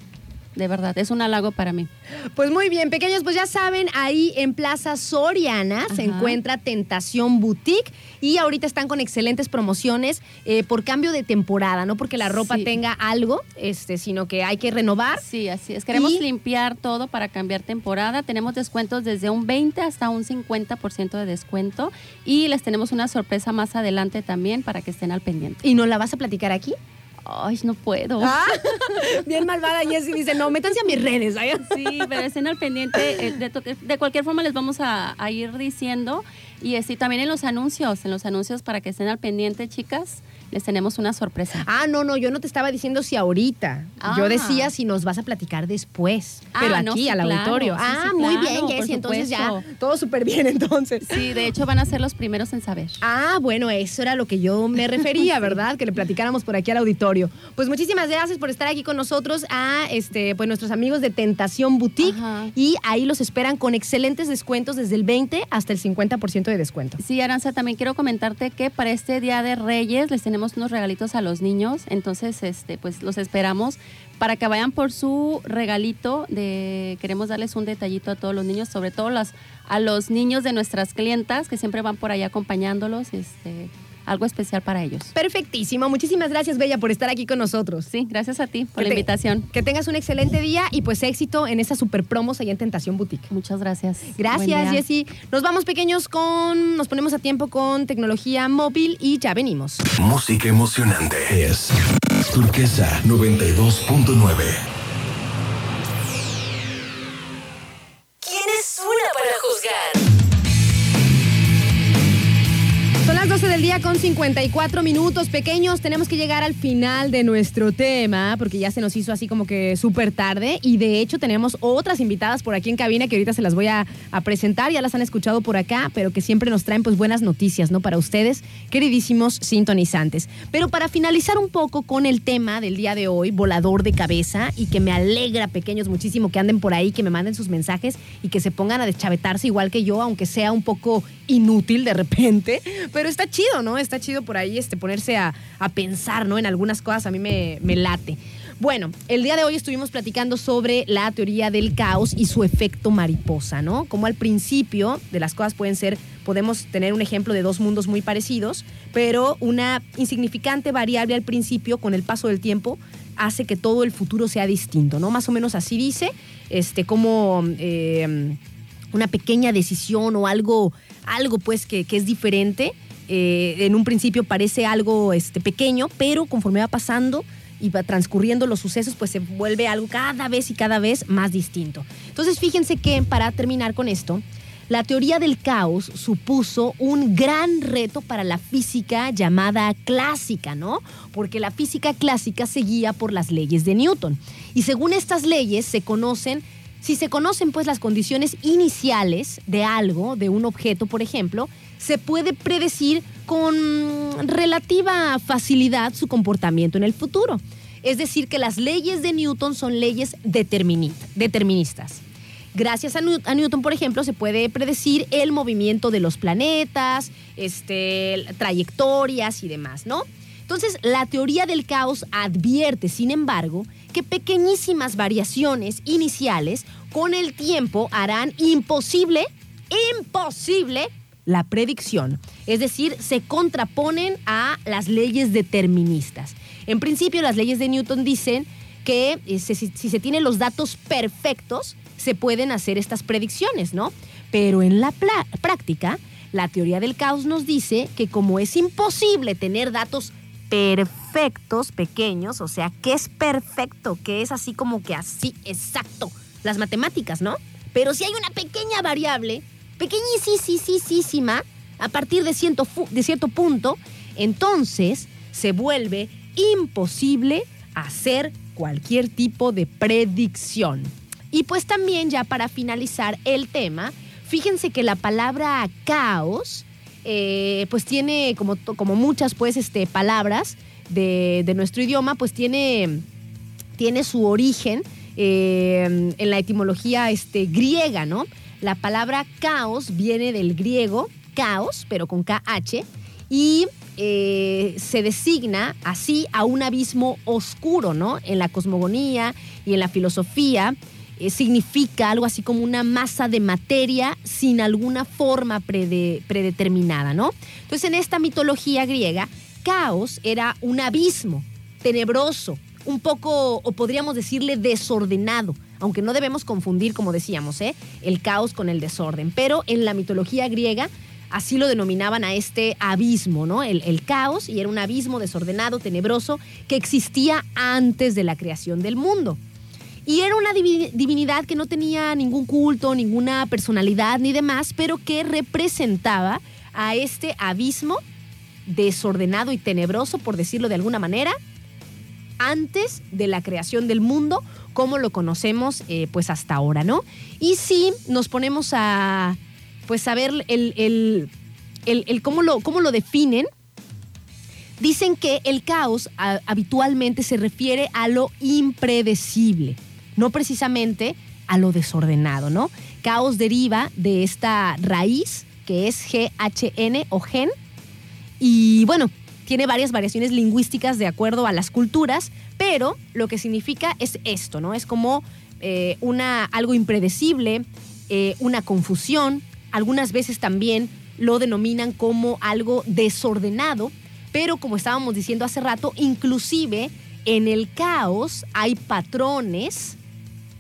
de verdad, es un halago para mí. Pues muy bien, pequeños, pues ya saben, ahí en Plaza Soriana se encuentra Tentación Boutique y ahorita están con excelentes promociones eh, por cambio de temporada, no porque la ropa Sí. tenga algo, este, sino que hay que renovar. Sí, así es. Queremos Y- limpiar todo para cambiar temporada. Tenemos descuentos desde un 20 hasta un 50% de descuento y les tenemos una sorpresa más adelante también para que estén al pendiente. ¿Y nos la vas a platicar aquí? Ay, no puedo. Ah, bien malvada Jessie dice, no, métanse a mis redes. ¿ay? Sí, pero estén al pendiente. eh, De, to- de cualquier forma les vamos a, a ir diciendo. Y así también en los anuncios, en los anuncios para que estén al pendiente, chicas. Les tenemos una sorpresa. Ah, no, no, yo no te estaba diciendo si ahorita. Yo Ah. decía si nos vas a platicar después. Ah, pero no, aquí, al claro, auditorio. sí, ah, sí, muy claro, bien, Jessy. Entonces ya, todo súper bien entonces. Sí, de hecho van a ser los primeros en saber. Ah, bueno, eso era lo que yo me refería, ¿verdad? Que le platicáramos por aquí al auditorio. Pues muchísimas gracias por estar aquí con nosotros a este, pues nuestros amigos de Tentación Boutique. Ajá. Y ahí los esperan con excelentes descuentos desde el 20 hasta el 50% de descuento. Sí, Aranza, también quiero comentarte que para este Día de Reyes les tenemos unos regalitos a los niños, entonces este pues los esperamos para que vayan por su regalito de queremos darles un detallito a todos los niños, sobre todo las a los niños de nuestras clientas que siempre van por ahí acompañándolos, este algo especial para ellos. Perfectísimo. Muchísimas gracias, Bella, por estar aquí con nosotros. Sí, gracias a ti por Que la te- invitación. Que tengas un excelente día y pues éxito en esas super promos allá en Tentación Boutique. Muchas gracias. Gracias. Jessy. Nos vamos pequeños con, nos ponemos a tiempo con tecnología móvil y ya venimos. Música emocionante es Turquesa 92.9. ¿Quién es una para 12 del día con 54 minutos pequeños. Tenemos que llegar al final de nuestro tema porque ya se nos hizo así como que súper tarde y de hecho tenemos otras invitadas por aquí en cabina que ahorita se las voy a, presentar. Ya las han escuchado por acá, pero que siempre nos traen pues buenas noticias, ¿no? Para ustedes, queridísimos sintonizantes. Pero para finalizar un poco con el tema del día de hoy, volador de cabeza y que me alegra pequeños muchísimo que anden por ahí, que me manden sus mensajes y que se pongan a deschavetarse igual que yo, aunque sea un poco inútil de repente, pero está chido, ¿no? Está chido por ahí este, ponerse a, a pensar, ¿no? En algunas cosas a mí me, me late. Bueno, el día de hoy estuvimos platicando sobre la teoría del caos y su efecto mariposa, ¿no? Como al principio de las cosas pueden ser, podemos tener un ejemplo de dos mundos muy parecidos, pero una insignificante variable al principio con el paso del tiempo hace que todo el futuro sea distinto, ¿no? Más o menos así dice, este, como eh, una pequeña decisión o algo, algo pues que, que es diferente. Eh, en un principio parece algo este, pequeño, pero conforme va pasando y va transcurriendo los sucesos, pues se vuelve algo cada vez y cada vez más distinto. Entonces, fíjense que para terminar con esto, la teoría del caos supuso un gran reto para la física llamada clásica, ¿no? Porque la física clásica se guía por las leyes de Newton. Y según estas leyes se conocen, si se conocen pues las condiciones iniciales de algo, de un objeto, por ejemplo, se puede predecir con relativa facilidad su comportamiento en el futuro. Es decir, que las leyes de Newton son leyes determini- deterministas. Gracias a Newton, por ejemplo, se puede predecir el movimiento de los planetas, este, trayectorias y demás, ¿no? Entonces, la teoría del caos advierte, sin embargo, que pequeñísimas variaciones iniciales con el tiempo harán imposible, imposible la predicción. Es decir, se contraponen a las leyes deterministas. En principio, las leyes de Newton dicen que eh, si, si se tienen los datos perfectos, se pueden hacer estas predicciones, ¿no? Pero en la práctica, la teoría del caos nos dice que como es imposible tener datos perfectos, pequeños, o sea, que es perfecto, que es así como que así, exacto, las matemáticas, ¿no? Pero si hay una pequeña variable, pequeñísima, a partir de cierto, de cierto punto, entonces se vuelve imposible hacer cualquier tipo de predicción. Y pues también ya para finalizar el tema, fíjense que la palabra caos, eh, pues tiene como, como muchas pues este, palabras de, nuestro idioma, pues tiene, tiene su origen eh, en la etimología este, griega, ¿no? La palabra caos viene del griego caos, pero con KH, y eh, se designa así a un abismo oscuro, ¿no? En la cosmogonía y en la filosofía eh, significa algo así como una masa de materia sin alguna forma prede- predeterminada, ¿no? Entonces, en esta mitología griega, caos era un abismo tenebroso, un poco, o podríamos decirle desordenado, aunque no debemos confundir, como decíamos, ¿eh? el caos con el desorden. Pero en la mitología griega así lo denominaban a este abismo, ¿no? El, el caos, y era un abismo desordenado, tenebroso, que existía antes de la creación del mundo. Y era una divi- divinidad que no tenía ningún culto, ninguna personalidad ni demás, pero que representaba a este abismo desordenado y tenebroso, por decirlo de alguna manera, antes de la creación del mundo como lo conocemos eh, pues hasta ahora, ¿no? Y si nos ponemos a pues a ver el, el- el- cómo, lo, cómo lo definen, dicen que el caos habitualmente se refiere a lo impredecible, no precisamente a lo desordenado, ¿no? Caos deriva de esta raíz que es GHN o gen, y bueno, tiene varias variaciones lingüísticas de acuerdo a las culturas, pero lo que significa es esto, ¿no? Es como eh, una, algo impredecible, eh, una confusión, algunas veces también lo denominan como algo desordenado, pero como estábamos diciendo hace rato, inclusive en el caos hay patrones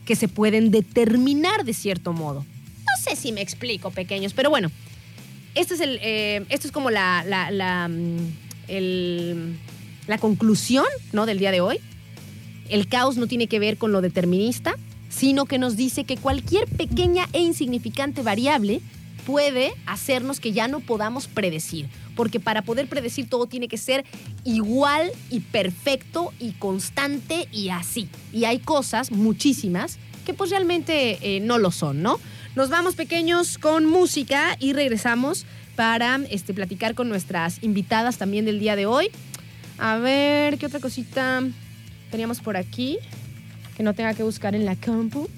que se pueden determinar de cierto modo. No sé si me explico, pequeños, pero bueno, este es el, eh, esto es como la, la, mm, la conclusión ¿no? del día de hoy. El caos no tiene que ver con lo determinista, sino que nos dice que cualquier pequeña e insignificante variable puede hacernos que ya no podamos predecir. Porque para poder predecir todo tiene que ser igual y perfecto y constante y así. Y hay cosas, muchísimas, que pues realmente eh, no lo son, ¿no? Nos vamos pequeños con música y regresamos para este, platicar con nuestras invitadas también del día de hoy. A ver, ¿qué otra cosita teníamos por aquí? Que no tenga que buscar en la compu.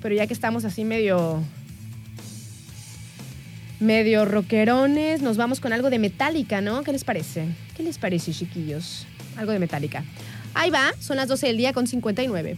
Pero ya que estamos así medio... Medio rockerones, nos vamos con algo de Metallica, ¿no? ¿Qué les parece? ¿Qué les parece, chiquillos? Algo de Metallica. Ahí va, son las 12 del día con 59.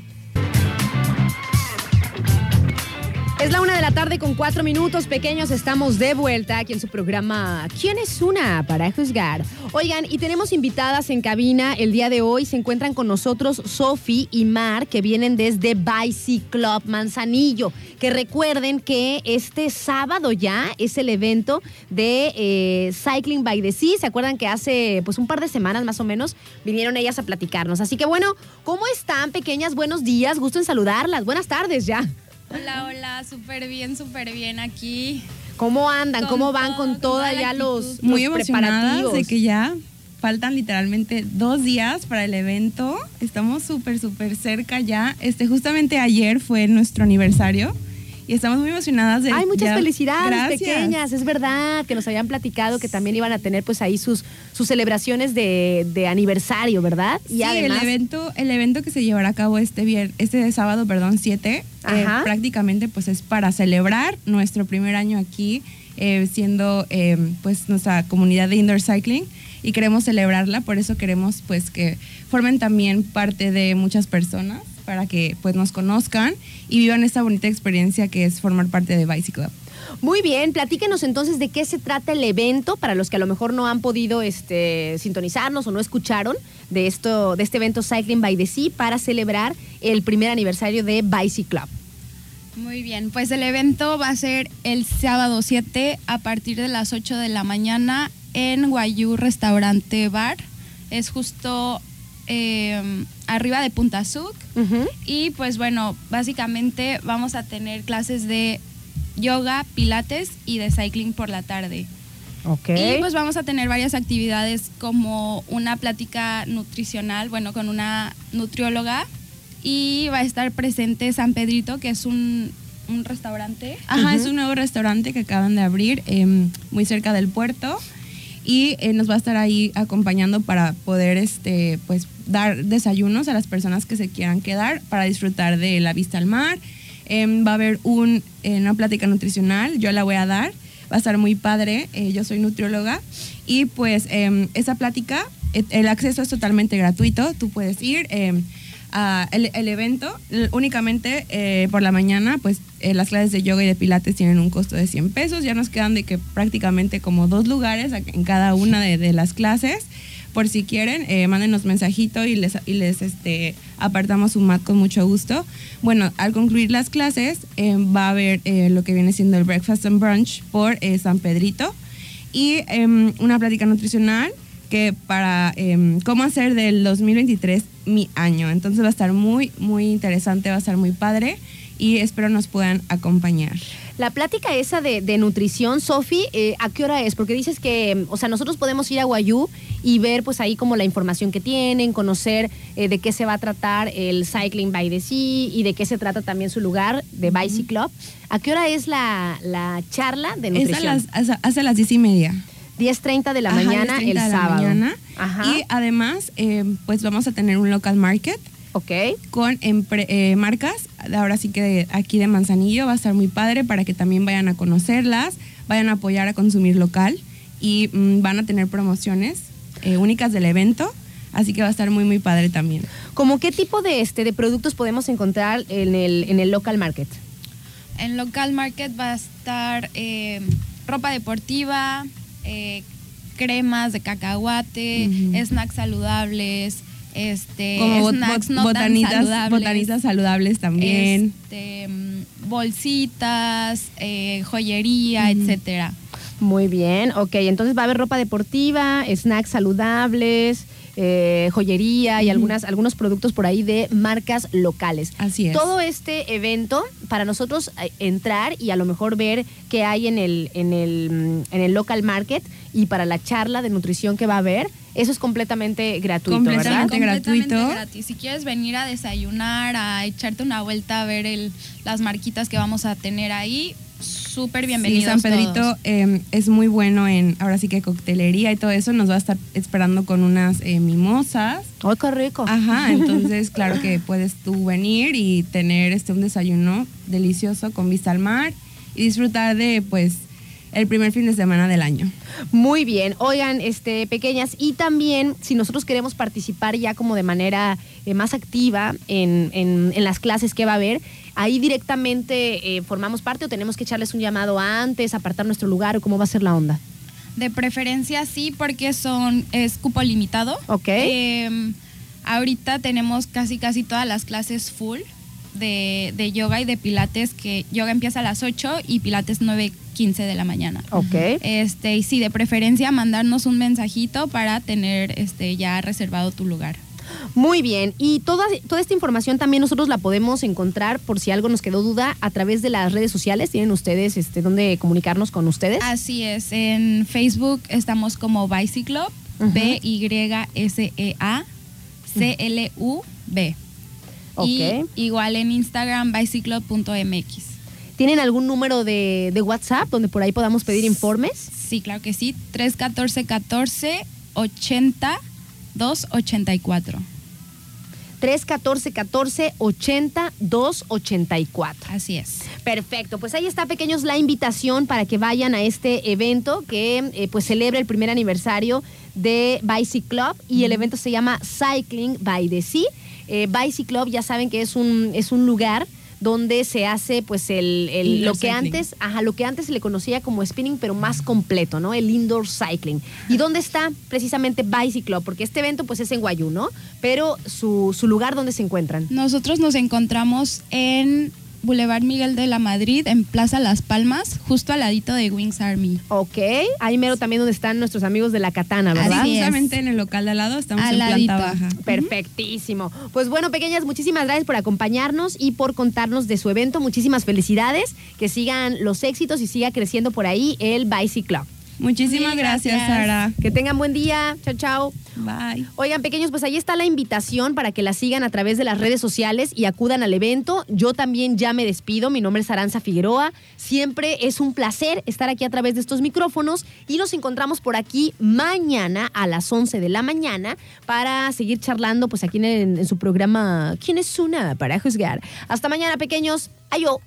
Es la una de la tarde con cuatro minutos pequeños. Estamos de vuelta aquí en su programa ¿Quién es una para juzgar? Oigan, y tenemos invitadas en cabina el día de hoy. Se encuentran con nosotros Sofi y Mar, que vienen desde Bicy Club Manzanillo. Que recuerden que este sábado ya es el evento de eh, Cycling by the Sea. ¿Se acuerdan que hace pues un par de semanas más o menos vinieron ellas a platicarnos? Así que bueno, ¿cómo están, pequeñas? Buenos días, gusto en saludarlas. Buenas tardes ya. Hola, hola, súper bien, súper bien aquí. ¿Cómo andan? Con ¿Cómo van todo, con con toda ya los, actitud. muy los preparativos? de que ya faltan literalmente dos días para el evento. Estamos súper, súper cerca ya. Este, justamente ayer fue nuestro aniversario y estamos muy emocionadas de Ay, muchas ya- felicidades, Gracias. pequeñas. Es verdad que nos habían platicado que también iban a tener pues ahí sus, sus celebraciones de, de aniversario, ¿verdad? Sí, el evento, el evento que se llevará a cabo este vier- este sábado, perdón, 7, eh, prácticamente pues es para celebrar nuestro primer año aquí, eh, siendo eh, pues nuestra comunidad de indoor cycling y queremos celebrarla, por eso queremos pues que formen también parte de muchas personas para que pues nos conozcan y vivan esta bonita experiencia que es formar parte de Bicy Club. Muy bien, platíquenos entonces de qué se trata el evento para los que a lo mejor no han podido este, sintonizarnos o no escucharon de, esto, de este evento Cycling by the Sea para celebrar el primer aniversario de Bicy Club. Muy bien, pues el evento va a ser el sábado 7 a partir de las 8 de la mañana en Guayú Restaurante Bar. Es justo eh, arriba de Punta Suc. Y pues bueno, básicamente vamos a tener clases de yoga, pilates y de cycling por la tarde. Ok. Y pues vamos a tener varias actividades como una plática nutricional, bueno, con una nutrióloga. Y va a estar presente San Pedrito, que es un, un restaurante. Ajá, es un nuevo restaurante que acaban de abrir em, muy cerca del puerto y eh, nos va a estar ahí acompañando para poder este pues dar desayunos a las personas que se quieran quedar para disfrutar de la vista al mar. Em, va a haber un, eh, una plática nutricional, yo la voy a dar, va a estar muy padre, eh, yo soy nutrióloga y pues em, esa plática, eh, el acceso es totalmente gratuito, tú puedes ir. A el, el evento únicamente eh, por la mañana pues eh, las clases de yoga y de pilates tienen un costo de 100 pesos. Ya nos quedan de que prácticamente como dos lugares en cada una de, de las clases. Por si quieren eh, mándenos mensajito y les y les este apartamos un mat con mucho gusto. Bueno al concluir las clases eh, va a haber eh, lo que viene siendo el breakfast and brunch por eh, San Pedrito. Y em, una plática nutricional que para em, cómo hacer del 2023 mi año. Entonces va a estar muy, muy interesante, va a estar muy padre. y espero nos puedan acompañar. La plática esa de, de nutrición, Sofi, eh, ¿a qué hora es? Porque dices que, o sea, nosotros podemos ir a Guayú y ver pues ahí como la información que tienen, conocer eh, de qué se va a tratar el Cycling by the Sea y de qué se trata también su lugar de Bicycle Club. ¿A qué hora es la, la charla de Es nutrición? a las, hace- hace las 10 y media. 10.30 de la Ajá, mañana 10:30 el de la sábado. mañana. Ajá. Y además, eh, pues vamos a tener un local market ok. con empre- eh, marcas, ahora sí que de- aquí de Manzanillo va a estar muy padre para que también vayan a conocerlas, vayan a apoyar a consumir local y mm, van a tener promociones eh, únicas del evento, así que va a estar muy muy padre también. ¿Cómo qué tipo de, este, de productos podemos encontrar en el, en el local market? En local market va a estar eh, ropa deportiva, eh, cremas de cacahuate, snacks saludables, este, Como snacks bot- no tan botanitas, saludables. botanitas saludables también. este, mm, bolsitas, eh, joyería, Ujú. etcétera. Muy bien, ok. Entonces va a haber ropa deportiva, snacks saludables, eh, joyería y algunas, algunos productos por ahí de marcas locales. Así es. Todo este evento, para nosotros eh, entrar y a lo mejor ver qué hay en el, en el, mm, en el local market y para la charla de nutrición que va a haber, eso es completamente gratuito, Completamente ¿verdad? Completamente gratuito. gratis. Si quieres venir a desayunar, a echarte una vuelta a ver el, las marquitas que vamos a tener ahí, súper bienvenidos. Sí, San Pedrito todos. eh, es muy bueno en, ahora sí que coctelería y todo eso, nos va a estar esperando con unas eh, mimosas. ¡Ay, qué rico! Ajá, entonces claro que puedes tú venir y tener este un desayuno delicioso con vista al mar y disfrutar de pues el primer fin de semana del año. Muy bien, oigan, este, pequeñas, y también si nosotros queremos participar ya como de manera eh, más activa en, en- en las clases que va a haber, ahí directamente eh, formamos parte o tenemos que echarles un llamado antes, apartar nuestro lugar o cómo va a ser la onda. De preferencia sí, porque son es cupo limitado. Ok. Eh, ahorita tenemos casi casi todas las clases full de, de yoga y de pilates, que yoga empieza a las 8 y pilates 9.15 de la mañana. Ok. Este, y sí, de preferencia mandarnos un mensajito para tener este ya reservado tu lugar. Muy bien, y toda, toda esta información también nosotros la podemos encontrar, por si algo nos quedó duda, a través de las redes sociales. ¿Tienen ustedes este, dónde comunicarnos con ustedes? Así es, en Facebook estamos como Bicyclub, Ujú. B-Y-S-E-A-C-L-U-B. Y igual en Instagram, bicyclub.mx. ¿Tienen algún número de, de WhatsApp donde por ahí podamos pedir informes? Sí, claro que sí. 314 14 80 284. 314 14 80 284. Así es. Perfecto, pues ahí está pequeños la invitación para que vayan a este evento que eh, pues celebra el primer aniversario de Bicycle Club y el evento se llama Cycling by the Sea. Eh, Bicycle Club ya saben que es un, es un lugar donde se hace pues el, el- lo que cycling. antes, ajá, lo que antes se le conocía como spinning, pero más completo, ¿no? El indoor cycling. ¿Y dónde está precisamente Bicycle Club? Porque este evento pues es en Guayú, ¿no? Pero su, su lugar donde se encuentran. Nosotros nos encontramos en Boulevard Miguel de la Madrid, en Plaza Las Palmas, justo al ladito de Wings Army. Ok, ahí mero también donde están nuestros amigos de la Katana, ¿verdad? Así es. Justamente en el local de al lado estamos Al en planta ladito. baja. Perfectísimo. Pues bueno, pequeñas, muchísimas gracias por acompañarnos y por contarnos de su evento. Muchísimas felicidades. Que sigan los éxitos y siga creciendo por ahí el Bicy Club. Muchísimas Sí, gracias, gracias. Sara. Que tengan buen día. Chao, chao. Bye. Oigan, pequeños, pues ahí está la invitación para que la sigan a través de las redes sociales y acudan al evento. Yo también ya me despido. Mi nombre es Aranza Figueroa. Siempre es un placer estar aquí a través de estos micrófonos y nos encontramos por aquí mañana a las 11 de la mañana para seguir charlando, pues aquí en, en su programa ¿Quién es una para juzgar? Hasta mañana, pequeños. Ayo.